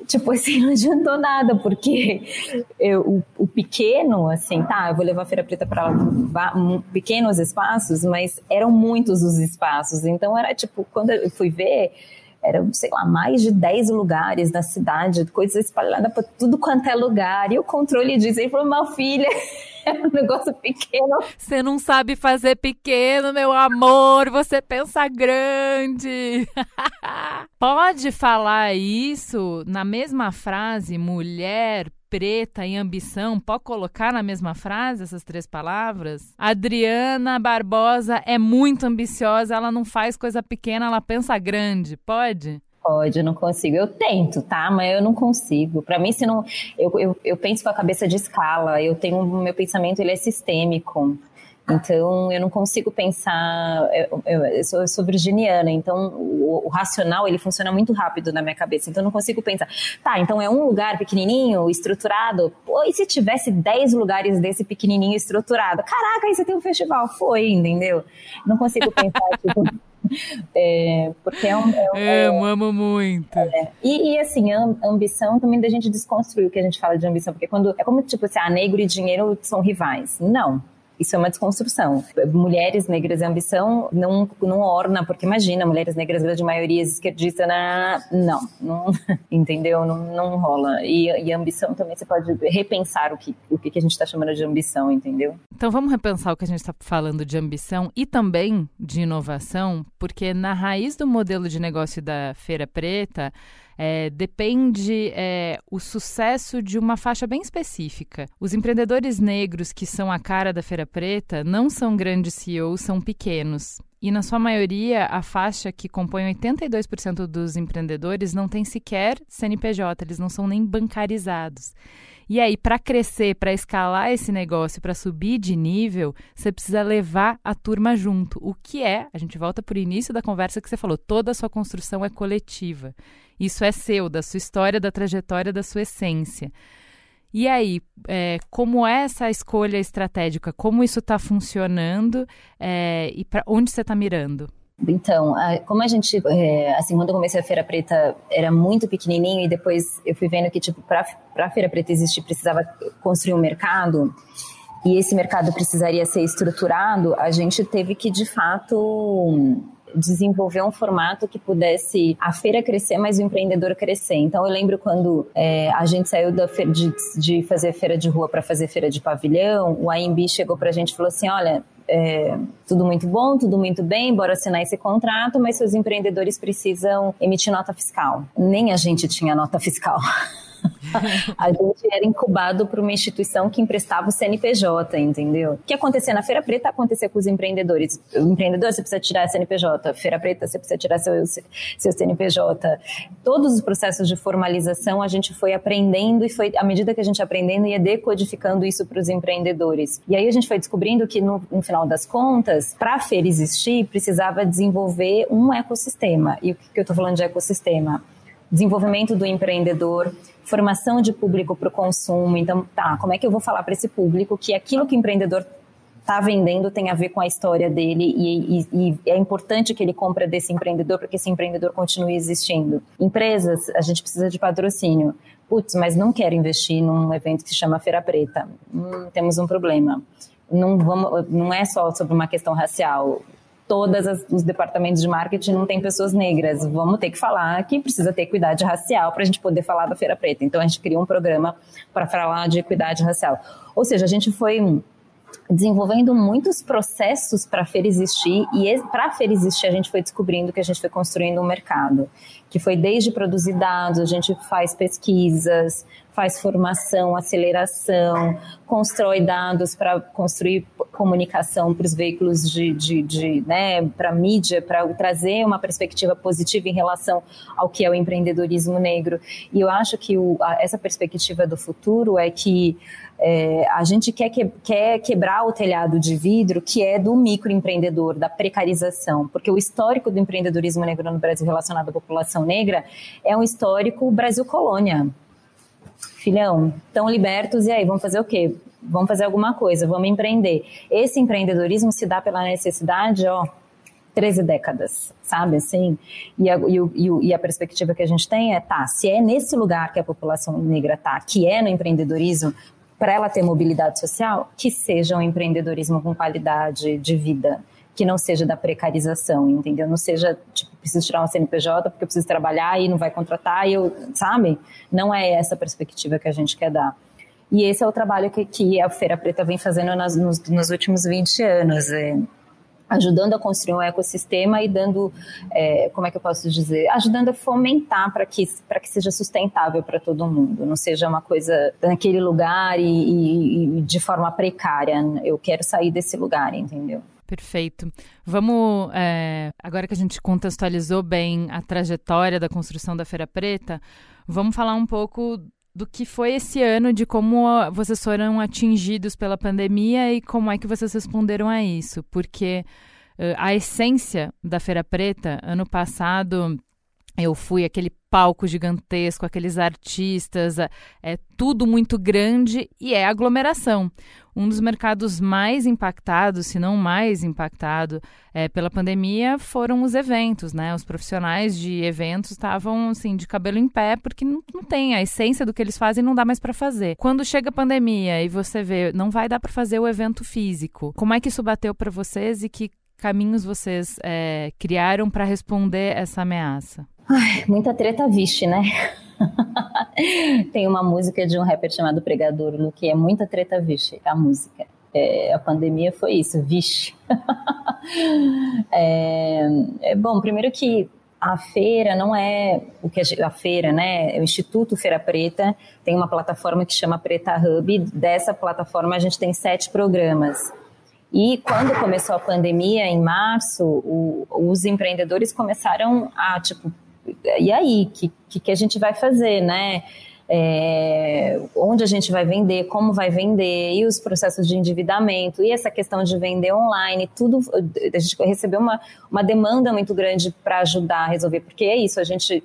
Tipo assim, não adiantou nada, porque eu, o, o, pequeno, assim, tá, eu vou levar a Feira Preta para pequenos espaços, mas eram muitos os espaços. Então era tipo, quando eu fui ver, eram, sei lá, mais de 10 lugares na cidade, coisas espalhadas para tudo quanto é lugar. E o controle diz, ele falou, meu filha, um negócio pequeno. Você não sabe fazer pequeno, meu amor, você pensa grande. Pode falar isso na mesma frase, mulher, preta e ambição, pode colocar na mesma frase essas três palavras? Adriana Barbosa é muito ambiciosa, ela não faz coisa pequena, ela pensa grande. Pode? Pode, eu não consigo. Eu tento, tá? Mas eu não consigo. Para mim, se não, eu, eu, eu penso com a cabeça de escala. Eu tenho meu pensamento ele é sistêmico. Então, eu não consigo pensar. Eu, eu, eu, sou, eu sou, virginiana, então o, o, racional ele funciona muito rápido na minha cabeça. Então, eu não consigo pensar. Tá, então é um lugar pequenininho, estruturado. Pô, e se tivesse 10 lugares desse pequenininho estruturado? Caraca, aí você tem um festival. Foi, entendeu? Não consigo pensar, tipo. É, porque é um. É um amo, amo muito. É, e, e, assim, a ambição também da gente desconstruir o que a gente fala de ambição, porque quando. É como tipo assim, ah, negro e dinheiro são rivais. Não. Isso é uma desconstrução. Mulheres negras e ambição não, não orna, porque imagina, mulheres negras, grande maioria esquerdista, não, não, entendeu? Não, não rola. E, e ambição também você pode repensar o que, o que a gente está chamando de ambição, entendeu? Então vamos repensar o que a gente está falando de ambição e também de inovação, porque na raiz do modelo de negócio da Feira Preta, é, depende é, o sucesso de uma faixa bem específica. Os empreendedores negros que são a cara da Feira Preta não são grandes CEOs, são pequenos. E na sua maioria, a faixa que compõe 82% dos empreendedores não tem sequer CNPJ, eles não são nem bancarizados. E aí, para crescer, para escalar esse negócio, para subir de nível, você precisa levar a turma junto. O que é, a gente volta para o início da conversa que você falou, toda a sua construção é coletiva. Isso é seu, da sua história, da trajetória, da sua essência. E aí, é, como é essa escolha estratégica? Como isso está funcionando é, e para onde você está mirando? Então, como a gente, é, assim, quando eu comecei a Feira Preta era muito pequenininho e depois eu fui vendo que, tipo, para a Feira Preta existir precisava construir um mercado e esse mercado precisaria ser estruturado, a gente teve que, de fato, desenvolver um formato que pudesse a feira crescer, mas o empreendedor crescer. Então eu lembro quando é, a gente saiu da feira de, de fazer feira de rua para fazer feira de pavilhão, o AMB chegou para a gente e falou assim, olha, é, tudo muito bom, tudo muito bem, bora assinar esse contrato, mas seus empreendedores precisam emitir nota fiscal. Nem a gente tinha nota fiscal. a gente era incubado por uma instituição que emprestava o CNPJ, entendeu? O que acontecia na Feira Preta acontecia com os empreendedores. O empreendedor, você precisa tirar CNPJ. Feira Preta, você precisa tirar seu, seu CNPJ. Todos os processos de formalização a gente foi aprendendo e foi, à medida que a gente aprendendo, ia decodificando isso para os empreendedores. E aí a gente foi descobrindo que, no, no final das contas, para a feira existir, precisava desenvolver um ecossistema. E o que eu estou falando de ecossistema? Desenvolvimento do empreendedor, formação de público para o consumo. Então, tá, como é que eu vou falar para esse público que aquilo que o empreendedor está vendendo tem a ver com a história dele e, e, e, é importante que ele compre desse empreendedor para que esse empreendedor continue existindo. Empresas, a gente precisa de patrocínio. Putz, mas não quero investir num evento que se chama Feira Preta. Hum, temos um problema. Não, vamos, não é só sobre uma questão racial todos os departamentos de marketing não tem pessoas negras. Vamos ter que falar que precisa ter equidade racial para a gente poder falar da Feira Preta. Então a gente criou um programa para falar de equidade racial. Ou seja, a gente foi desenvolvendo muitos processos para a feira existir e para a feira existir a gente foi descobrindo que a gente foi construindo um mercado que foi desde produzir dados, a gente faz pesquisas, faz formação, aceleração, constrói dados para construir comunicação para os veículos de, de, de né, para mídia, para trazer uma perspectiva positiva em relação ao que é o empreendedorismo negro. E eu acho que o, a, essa perspectiva do futuro é que é, a gente quer, que, quer quebrar o telhado de vidro que é do microempreendedor, da precarização, porque o histórico do empreendedorismo negro no Brasil relacionado à população negra é um histórico Brasil colônia filhão, estão libertos e aí, vamos fazer o quê? Vamos fazer alguma coisa, vamos empreender. Esse empreendedorismo se dá pela necessidade, ó, 13 décadas, sabe assim? E a, e, o, e a, perspectiva que a gente tem é, tá, se é nesse lugar que a população negra tá, que é no empreendedorismo, para ela ter mobilidade social, que seja um empreendedorismo com qualidade de vida, que não seja da precarização, entendeu? Não seja, tipo, preciso tirar um CNPJ porque eu preciso trabalhar e não vai contratar, e eu, sabe? Não é essa perspectiva que a gente quer dar. E esse é o trabalho que, que a Feira Preta vem fazendo nas, nos, nos últimos 20 anos. É, ajudando a construir um ecossistema e dando, é, como é que eu posso dizer, ajudando a fomentar para que, que seja sustentável para todo mundo, não seja uma coisa naquele lugar e, e, e de forma precária. Eu quero sair desse lugar, entendeu? Perfeito. Vamos, é, agora que a gente contextualizou bem a trajetória da construção da Feira Preta, vamos falar um pouco do que foi esse ano, de como vocês foram atingidos pela pandemia e como é que vocês responderam a isso. Porque uh, a essência da Feira Preta, ano passado, eu fui aquele palco gigantesco, aqueles artistas, é, é tudo muito grande e é aglomeração. Um dos mercados mais impactados, se não mais impactado é, pela pandemia, foram os eventos, né? Os profissionais de eventos estavam assim de cabelo em pé porque não, não tem a essência do que eles fazem, não dá mais para fazer. Quando chega a pandemia e você vê, não vai dar para fazer o evento físico. Como é que isso bateu para vocês e que caminhos vocês é, criaram para responder essa ameaça? Ai, muita treta vixe, né? Tem uma música de um rapper chamado Pregador, no que é muita treta vixe, a música. É, a pandemia foi isso, vixe. é, é, bom, primeiro que a feira não é o que a, a feira, né? O Instituto Feira Preta tem uma plataforma que chama Preta Hub. Dessa plataforma a gente tem sete programas. E quando começou a pandemia, em março, o, os empreendedores começaram a, tipo, e aí, o que, que, a gente vai fazer, né? É, onde a gente vai vender, como vai vender, e os processos de endividamento, e essa questão de vender online, tudo. A gente recebeu uma, uma demanda muito grande para ajudar a resolver, porque é isso, a gente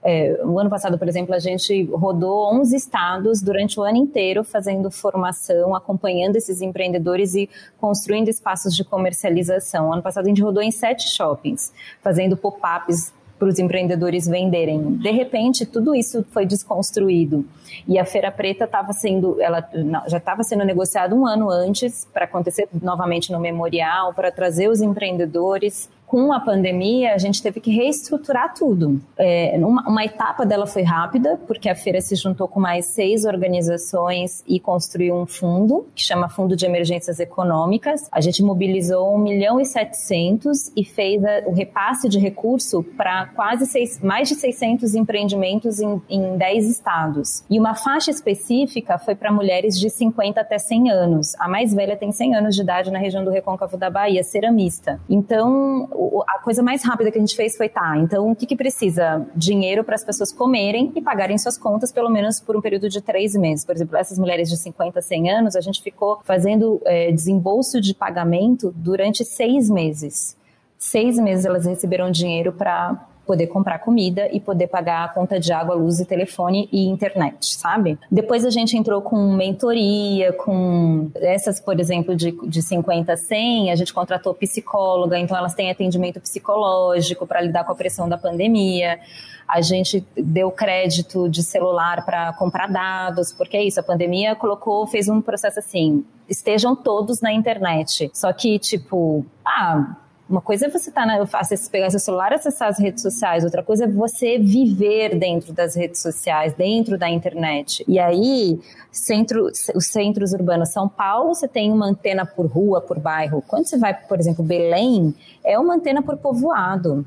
É, o ano passado, por exemplo, a gente rodou 11 estados durante o ano inteiro fazendo formação, acompanhando esses empreendedores e construindo espaços de comercialização. O ano passado a gente rodou em sete shoppings, fazendo pop-ups para os empreendedores venderem. De repente, tudo isso foi desconstruído. E a Feira Preta estava sendo, ela já estava sendo negociada um ano antes para acontecer novamente no memorial, para trazer os empreendedores com a pandemia, a gente teve que reestruturar tudo. É, uma, uma, etapa dela foi rápida, porque a feira se juntou com mais seis organizações e construiu um fundo, que chama Fundo de Emergências Econômicas. A gente mobilizou 1 milhão e 700 e fez a, o repasse de recurso para quase seis, mais de 600 empreendimentos em, em 10 estados. E uma faixa específica foi para mulheres de 50 até 100 anos. A mais velha tem 100 anos de idade na região do Recôncavo da Bahia, ceramista. Então, a coisa mais rápida que a gente fez foi, tá, então o que, que precisa? Dinheiro para as pessoas comerem e pagarem suas contas, pelo menos por um período de três meses. Por exemplo, essas mulheres de 50, 100 anos, a gente ficou fazendo é, desembolso de pagamento durante seis meses. Seis meses elas receberam dinheiro para poder comprar comida e poder pagar a conta de água, luz e telefone e internet, sabe? Depois a gente entrou com mentoria, com essas, por exemplo, de, de 50 a 100, a gente contratou psicóloga, então elas têm atendimento psicológico para lidar com a pressão da pandemia. A gente deu crédito de celular para comprar dados, porque é isso, a pandemia colocou, fez um processo assim, estejam todos na internet. Só que, tipo, ah, uma coisa é você tá na, pegar seu celular e acessar as redes sociais, outra coisa é você viver dentro das redes sociais, dentro da internet. E aí, centro, os centros urbanos São Paulo, você tem uma antena por rua, por bairro. Quando você vai, por exemplo, Belém, é uma antena por povoado.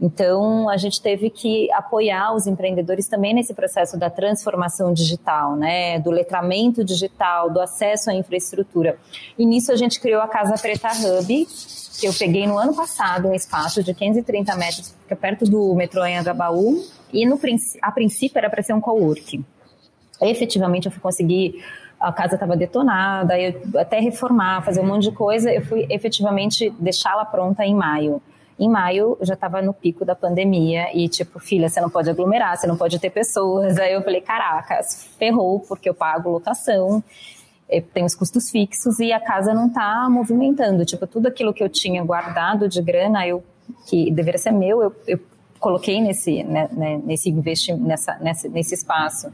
Então, a gente teve que apoiar os empreendedores também nesse processo da transformação digital, né? Do letramento digital, do acesso à infraestrutura. E nisso a gente criou a Casa Preta Hub, que eu peguei no ano passado um espaço de 530 metros, fica perto do metrô em Agabaú, e no, a princípio era para ser um coworking. Efetivamente eu fui conseguir a casa estava detonada, eu até reformar, fazer um monte de coisa, eu fui efetivamente deixá-la pronta em maio. Em maio já estava no pico da pandemia e tipo, filha, você não pode aglomerar, você não pode ter pessoas. Aí eu falei, caracas, ferrou porque eu pago lotação tem os custos fixos e a casa não está movimentando. Tipo, tudo aquilo que eu tinha guardado de grana, eu que deveria ser meu, eu, eu coloquei nesse, né, né, nesse investimento, nessa, nesse, nesse espaço.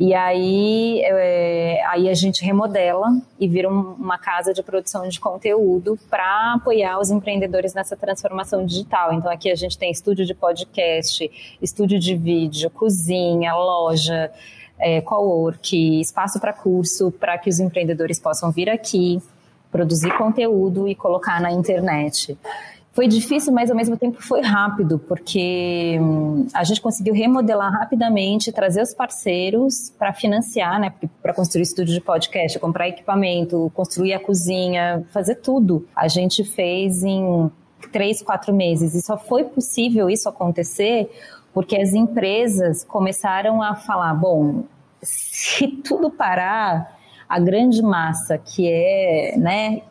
E aí, é, aí a gente remodela e vira uma casa de produção de conteúdo para apoiar os empreendedores nessa transformação digital. Então aqui a gente tem estúdio de podcast, estúdio de vídeo, cozinha, loja, é, co-work, espaço para curso, para que os empreendedores possam vir aqui, produzir conteúdo e colocar na internet. Foi difícil, mas ao mesmo tempo foi rápido, porque hum, a gente conseguiu remodelar rapidamente, trazer os parceiros para financiar, né, para construir estúdio de podcast, comprar equipamento, construir a cozinha, fazer tudo. A gente fez em três, quatro meses. E só foi possível isso acontecer porque as empresas começaram a falar: bom, se tudo parar, a grande massa que é, né,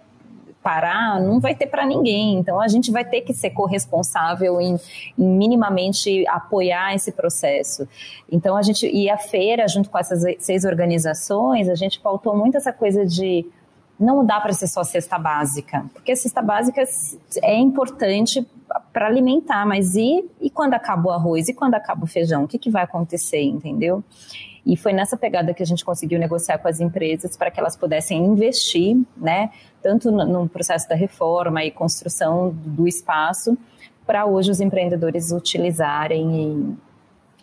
parar, não vai ter para ninguém. Então a gente vai ter que ser corresponsável em, em, minimamente apoiar esse processo. Então a gente e a feira junto com essas seis organizações, a gente pautou muito essa coisa de não dá para ser só cesta básica, porque a cesta básica é importante para alimentar, mas e, e quando acaba o arroz? E quando acaba o feijão? O que, que vai acontecer, entendeu? E foi nessa pegada que a gente conseguiu negociar com as empresas para que elas pudessem investir, né, tanto no processo da reforma e construção do espaço, para hoje os empreendedores utilizarem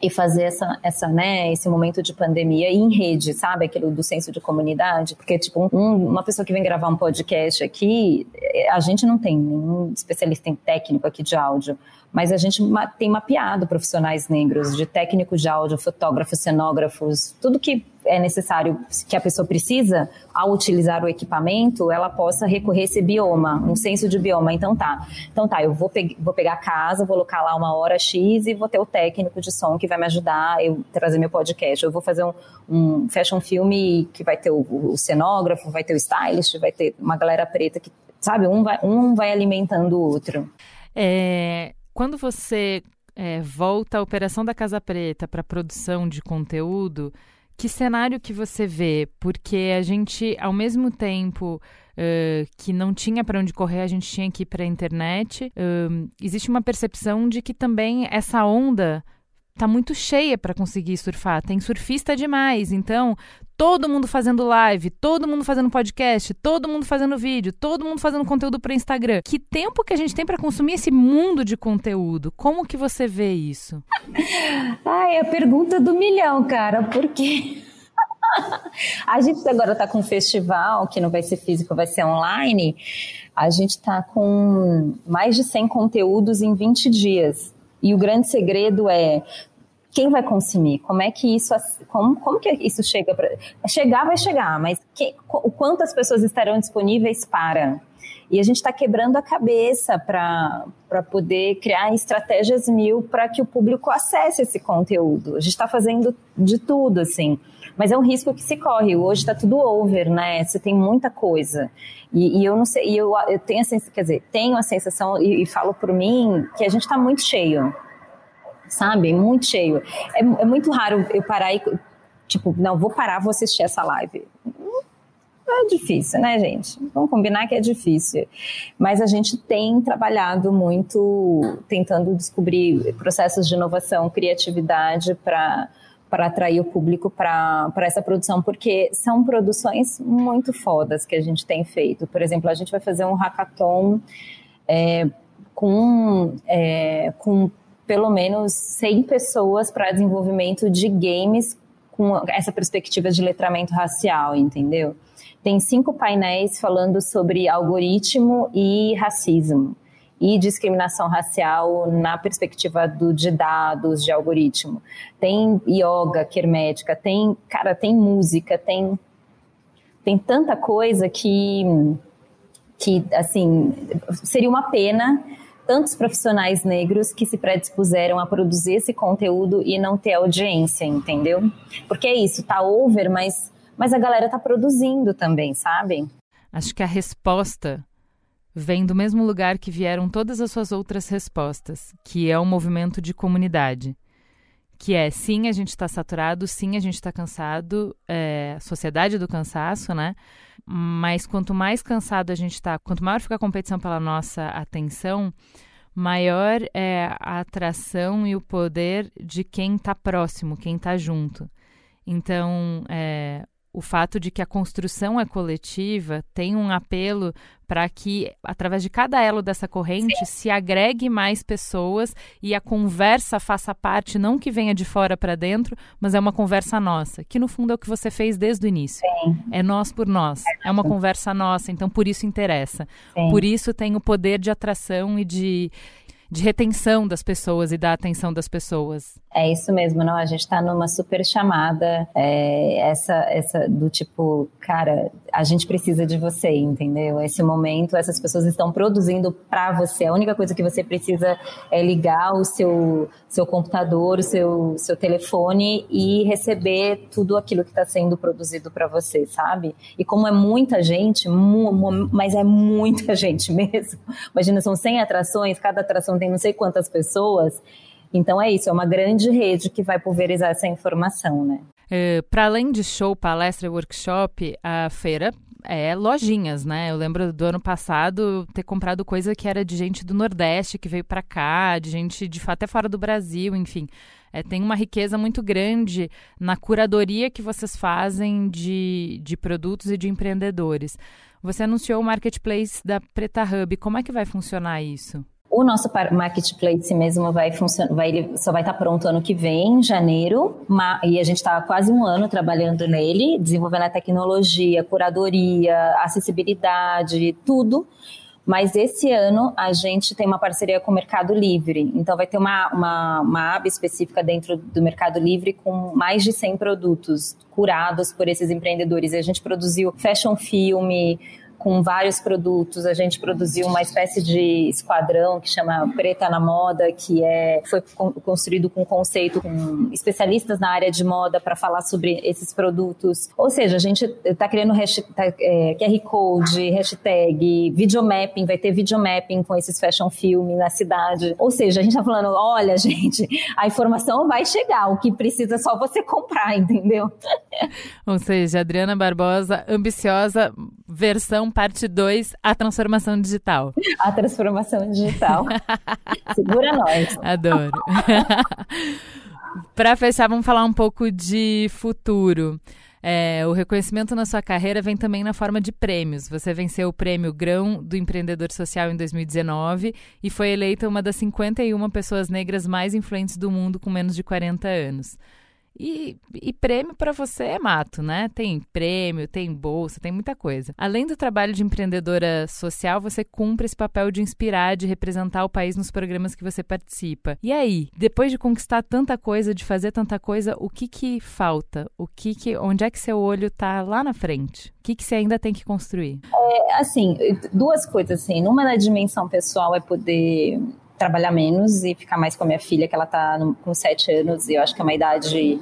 e fazer essa, essa, né, esse momento de pandemia em rede, sabe? Aquilo do senso de comunidade. Porque, tipo, um, uma pessoa que vem gravar um podcast aqui, é, a gente não tem nenhum especialista em técnico aqui de áudio, mas a gente tem mapeado profissionais negros, de técnico de áudio, fotógrafos, cenógrafos, tudo que é necessário, que a pessoa precisa, ao utilizar o equipamento, ela possa recorrer a esse bioma, um senso de bioma. Então tá, então tá, eu vou, pe vou pegar a casa, vou colocar lá uma hora X e vou ter o técnico de som que vai me ajudar a trazer meu podcast. Eu vou fazer um, um fashion filme que vai ter o, o cenógrafo, vai ter o stylist, vai ter uma galera preta que, sabe, um vai, um vai alimentando o outro. É, quando você é, volta a operação da Casa Preta para produção de conteúdo, que cenário que você vê? Porque a gente, ao mesmo tempo uh, que não tinha para onde correr, a gente tinha que ir para a internet. Uh, existe uma percepção de que também essa onda tá muito cheia para conseguir surfar. Tem surfista demais. Então, todo mundo fazendo live, todo mundo fazendo podcast, todo mundo fazendo vídeo, todo mundo fazendo conteúdo para Instagram. Que tempo que a gente tem para consumir esse mundo de conteúdo? Como que você vê isso? Ai, a pergunta do milhão, cara. Por quê? a gente agora está com um festival que não vai ser físico, vai ser online. A gente está com mais de 100 conteúdos em 20 dias. E o grande segredo é quem vai consumir? Como é que isso, como, como que isso chega para chegar vai chegar, mas que, o quanto as pessoas estarão disponíveis para? E a gente está quebrando a cabeça para poder criar estratégias mil para que o público acesse esse conteúdo. A gente está fazendo de tudo, assim. Mas é um risco que se corre. Hoje está tudo over, né? Você tem muita coisa. E, e eu não sei, eu, eu tenho a sensação, quer dizer, tenho a sensação, e, e falo por mim, que a gente está muito cheio. Sabe? Muito cheio. É, é muito raro eu parar e, tipo, não, vou parar, vou assistir essa live. É difícil, né, gente? Vamos combinar que é difícil. Mas a gente tem trabalhado muito tentando descobrir processos de inovação, criatividade para para atrair o público para essa produção, porque são produções muito fodas que a gente tem feito. Por exemplo, a gente vai fazer um hackathon é, com, é, com pelo menos 100 pessoas para desenvolvimento de games com essa perspectiva de letramento racial, entendeu? Tem cinco painéis falando sobre algoritmo e racismo e discriminação racial na perspectiva do, de dados, de algoritmo. Tem yoga, quermética, tem, cara, tem música, tem, tem tanta coisa que, que, assim, seria uma pena tantos profissionais negros que se predispuseram a produzir esse conteúdo e não ter audiência, entendeu? Porque é isso, tá over, mas, mas a galera tá produzindo também, sabe? Acho que a resposta vem do mesmo lugar que vieram todas as suas outras respostas, que é o movimento de comunidade. Que é sim, a gente está saturado, sim, a gente está cansado, é, sociedade do cansaço, né? Mas quanto mais cansado a gente está, quanto maior fica a competição pela nossa atenção, maior é a atração e o poder de quem está próximo, quem está junto. Então, é, o fato de que a construção é coletiva tem um apelo para que, através de cada elo dessa corrente, Sim. se agregue mais pessoas e a conversa faça parte, não que venha de fora para dentro, mas é uma conversa nossa, que no fundo é o que você fez desde o início. Sim. É nós por nós. É uma conversa nossa, então por isso interessa. Sim. Por isso tem o poder de atração e de, de retenção das pessoas e da atenção das pessoas. É isso mesmo, não? A gente está numa super chamada, é, essa, essa do tipo, cara, a gente precisa de você, entendeu? Esse momento, essas pessoas estão produzindo para você. A única coisa que você precisa é ligar o seu, seu computador, o seu, seu telefone e receber tudo aquilo que está sendo produzido para você, sabe? E como é muita gente, mu, mu, mas é muita gente mesmo. Imagina, são 100 atrações, cada atração tem não sei quantas pessoas. Então é isso, é uma grande rede que vai pulverizar essa informação, né? Uh, Para além de show, palestra workshop, a feira é lojinhas, né? Eu lembro do ano passado ter comprado coisa que era de gente do Nordeste que veio para cá, de gente de até fora do Brasil, enfim. É, tem uma riqueza muito grande na curadoria que vocês fazem de, de produtos e de empreendedores. Você anunciou o marketplace da Preta Hub. Como é que vai funcionar isso? O nosso marketplace mesmo vai funcionar, vai, só vai estar pronto ano que vem, em janeiro, e a gente está quase um ano trabalhando nele, desenvolvendo a tecnologia, curadoria, acessibilidade, tudo. Mas esse ano a gente tem uma parceria com o Mercado Livre. Então vai ter uma, uma, uma aba específica dentro do Mercado Livre com mais de 100 produtos curados por esses empreendedores. E a gente produziu fashion film, com vários produtos. A gente produziu uma espécie de esquadrão que chama Preta na Moda, que é, foi construído com conceito com especialistas na área de moda para falar sobre esses produtos. Ou seja, a gente está criando hashtag, é, QR Code, hashtag, videomapping, vai ter videomapping com esses fashion film na cidade. Ou seja, a gente está falando, olha, gente, a informação vai chegar, o que precisa é só você comprar, entendeu? Ou seja, Adriana Barbosa, ambiciosa, versão parte 2, a transformação digital. A transformação digital. Segura nós. Adoro. Para fechar, vamos falar um pouco de futuro. É, o reconhecimento na sua carreira vem também na forma de prêmios. Você venceu o prêmio Grão do Empreendedor Social em 2019 e foi eleita uma das 51 pessoas negras mais influentes do mundo com menos de 40 anos. E, e prêmio para você é mato, né? Tem prêmio, tem bolsa, tem muita coisa. Além do trabalho de empreendedora social, você cumpre esse papel de inspirar, de representar o país nos programas que você participa. E aí, depois de conquistar tanta coisa, de fazer tanta coisa, o que que falta? O que que, onde é que seu olho tá lá na frente? O que que você ainda tem que construir? É, assim, duas coisas assim. Numa na dimensão pessoal é poder trabalhar menos e ficar mais com a minha filha, que ela está com sete anos, e eu acho que é uma idade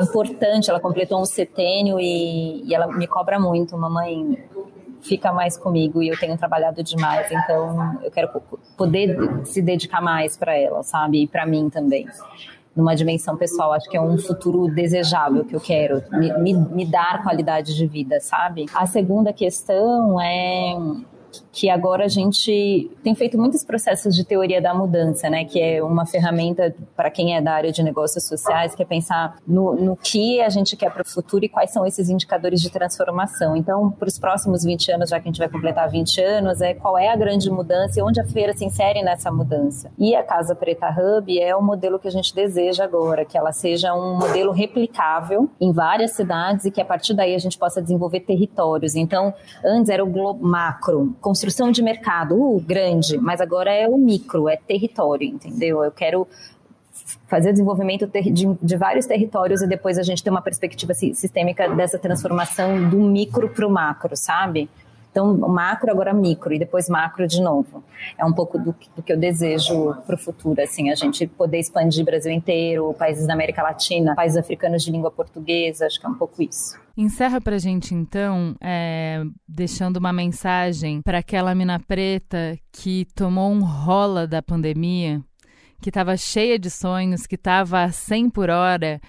importante. Ela completou um setênio e, e ela me cobra muito, mamãe. Fica mais comigo e eu tenho trabalhado demais, então eu quero poder se dedicar mais para ela, sabe? E para mim também numa dimensão pessoal. Acho que é um futuro desejável que eu quero, me, me, me, dar qualidade de vida, sabe? A segunda questão é que agora a gente tem feito muitos processos de teoria da mudança, né? Que é uma ferramenta para quem é da área de negócios sociais, que é pensar no, no que a gente quer para o futuro e quais são esses indicadores de transformação. Então, para os próximos 20 anos, já que a gente vai completar 20 anos, é qual é a grande mudança e onde a feira se insere nessa mudança. E a Casa Preta Hub é o modelo que a gente deseja agora, que ela seja um modelo replicável em várias cidades e que a partir daí a gente possa desenvolver territórios. Então, antes era o macro, construção de mercado uh, grande, mas agora é o micro, é território, entendeu? Eu quero fazer desenvolvimento de, de, vários territórios e depois a gente ter uma perspectiva sistêmica dessa transformação do micro para o macro, sabe? Então, macro, agora micro, e depois macro de novo. É um pouco do, do que eu desejo para o futuro, assim, a gente poder expandir Brasil inteiro, países da América Latina, países africanos de língua portuguesa, acho que é um pouco isso. Encerra pra gente, então, é, deixando uma mensagem para aquela mina preta que tomou um rola da pandemia, que estava cheia de sonhos, que estava a 100 por hora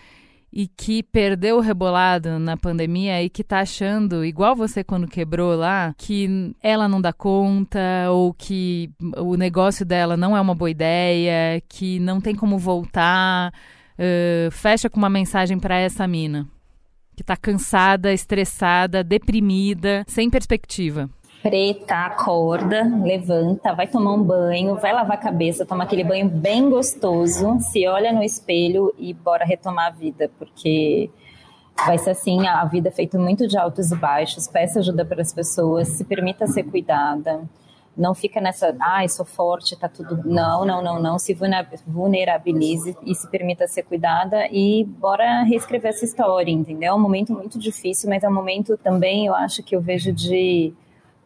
e que perdeu o rebolado na pandemia e que tá achando, igual você quando quebrou lá, que ela não dá conta ou que o negócio dela não é uma boa ideia, que não tem como voltar, uh, fecha com uma mensagem para essa mina que tá cansada, estressada, deprimida, sem perspectiva preta, acorda, levanta, vai tomar um banho, vai lavar a cabeça, toma aquele banho bem gostoso, se olha no espelho e bora retomar a vida, porque vai ser assim, a vida é feita muito de altos e baixos, peça ajuda para as pessoas, se permita ser cuidada, não fica nessa, ai, ah, sou forte, tá tudo. Não, não, não, não. Se vulnerabilize e se permita ser cuidada e bora reescrever essa história, entendeu? É um momento muito difícil, mas é um momento também, eu acho que eu vejo de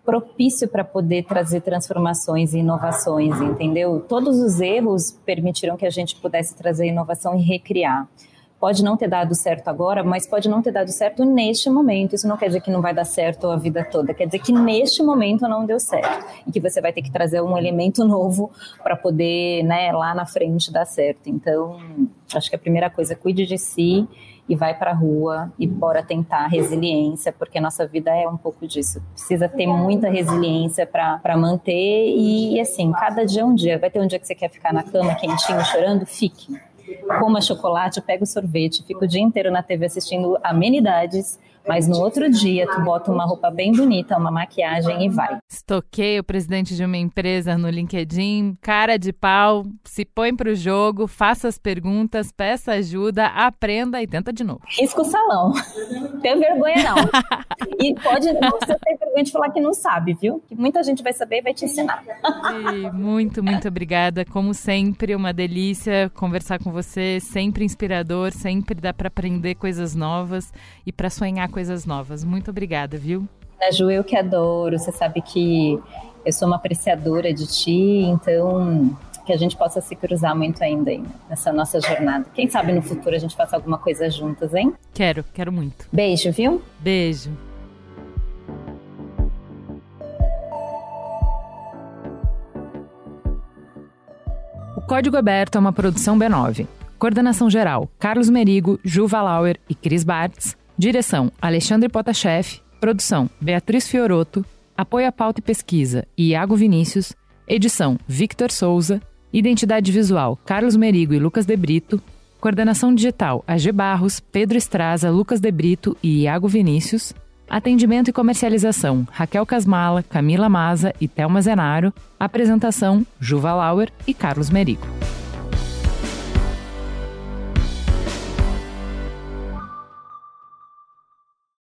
propício para poder trazer transformações e inovações, entendeu? Todos os erros permitiram que a gente pudesse trazer inovação e recriar. Pode não ter dado certo agora, mas pode não ter dado certo neste momento. Isso não quer dizer que não vai dar certo a vida toda, quer dizer que neste momento não deu certo e que você vai ter que trazer um elemento novo para poder, né, lá na frente dar certo. Então, acho que a primeira coisa, cuide de si e vai para a rua e bora tentar resiliência, porque nossa vida é um pouco disso. Precisa ter muita resiliência para manter e, assim, cada dia é um dia. Vai ter um dia que você quer ficar na cama quentinho, chorando? Fique. Coma chocolate, pega o sorvete, fica o dia inteiro na TV assistindo amenidades mas no outro dia, tu bota uma roupa bem bonita, uma maquiagem e vai. Estoquei o presidente de uma empresa no LinkedIn, cara de pau, se põe pro jogo, faça as perguntas, peça ajuda, aprenda e tenta de novo. Risca o salão. Tem vergonha não. e pode não você ter vergonha de falar que não sabe, viu? Que muita gente vai saber e vai te ensinar. E muito, muito obrigada. Como sempre, uma delícia conversar com você, sempre inspirador, sempre dá para aprender coisas novas e para sonhar coisas novas. Muito obrigada, viu? Na Ju, eu que adoro. Você sabe que eu sou uma apreciadora de ti, então que a gente possa se cruzar muito ainda nessa nossa jornada. Quem sabe no futuro a gente faça alguma coisa juntas, hein? Quero, quero muito. Beijo, viu? Beijo. O Código Aberto é uma produção B9. Coordenação geral: Carlos Merigo, Juva Lauer e Cris Bartz. Direção: Alexandre Potashev. Produção: Beatriz Fioroto. Apoio à pauta e pesquisa: Iago Vinícius. Edição: Victor Souza. Identidade visual: Carlos Merigo e Lucas De Brito. Coordenação digital: AG Barros, Pedro Estraza, Lucas De Brito e Iago Vinícius. Atendimento e comercialização: Raquel Casmala, Camila Maza e Thelma Zenaro. Apresentação: Juva Lauer e Carlos Merigo.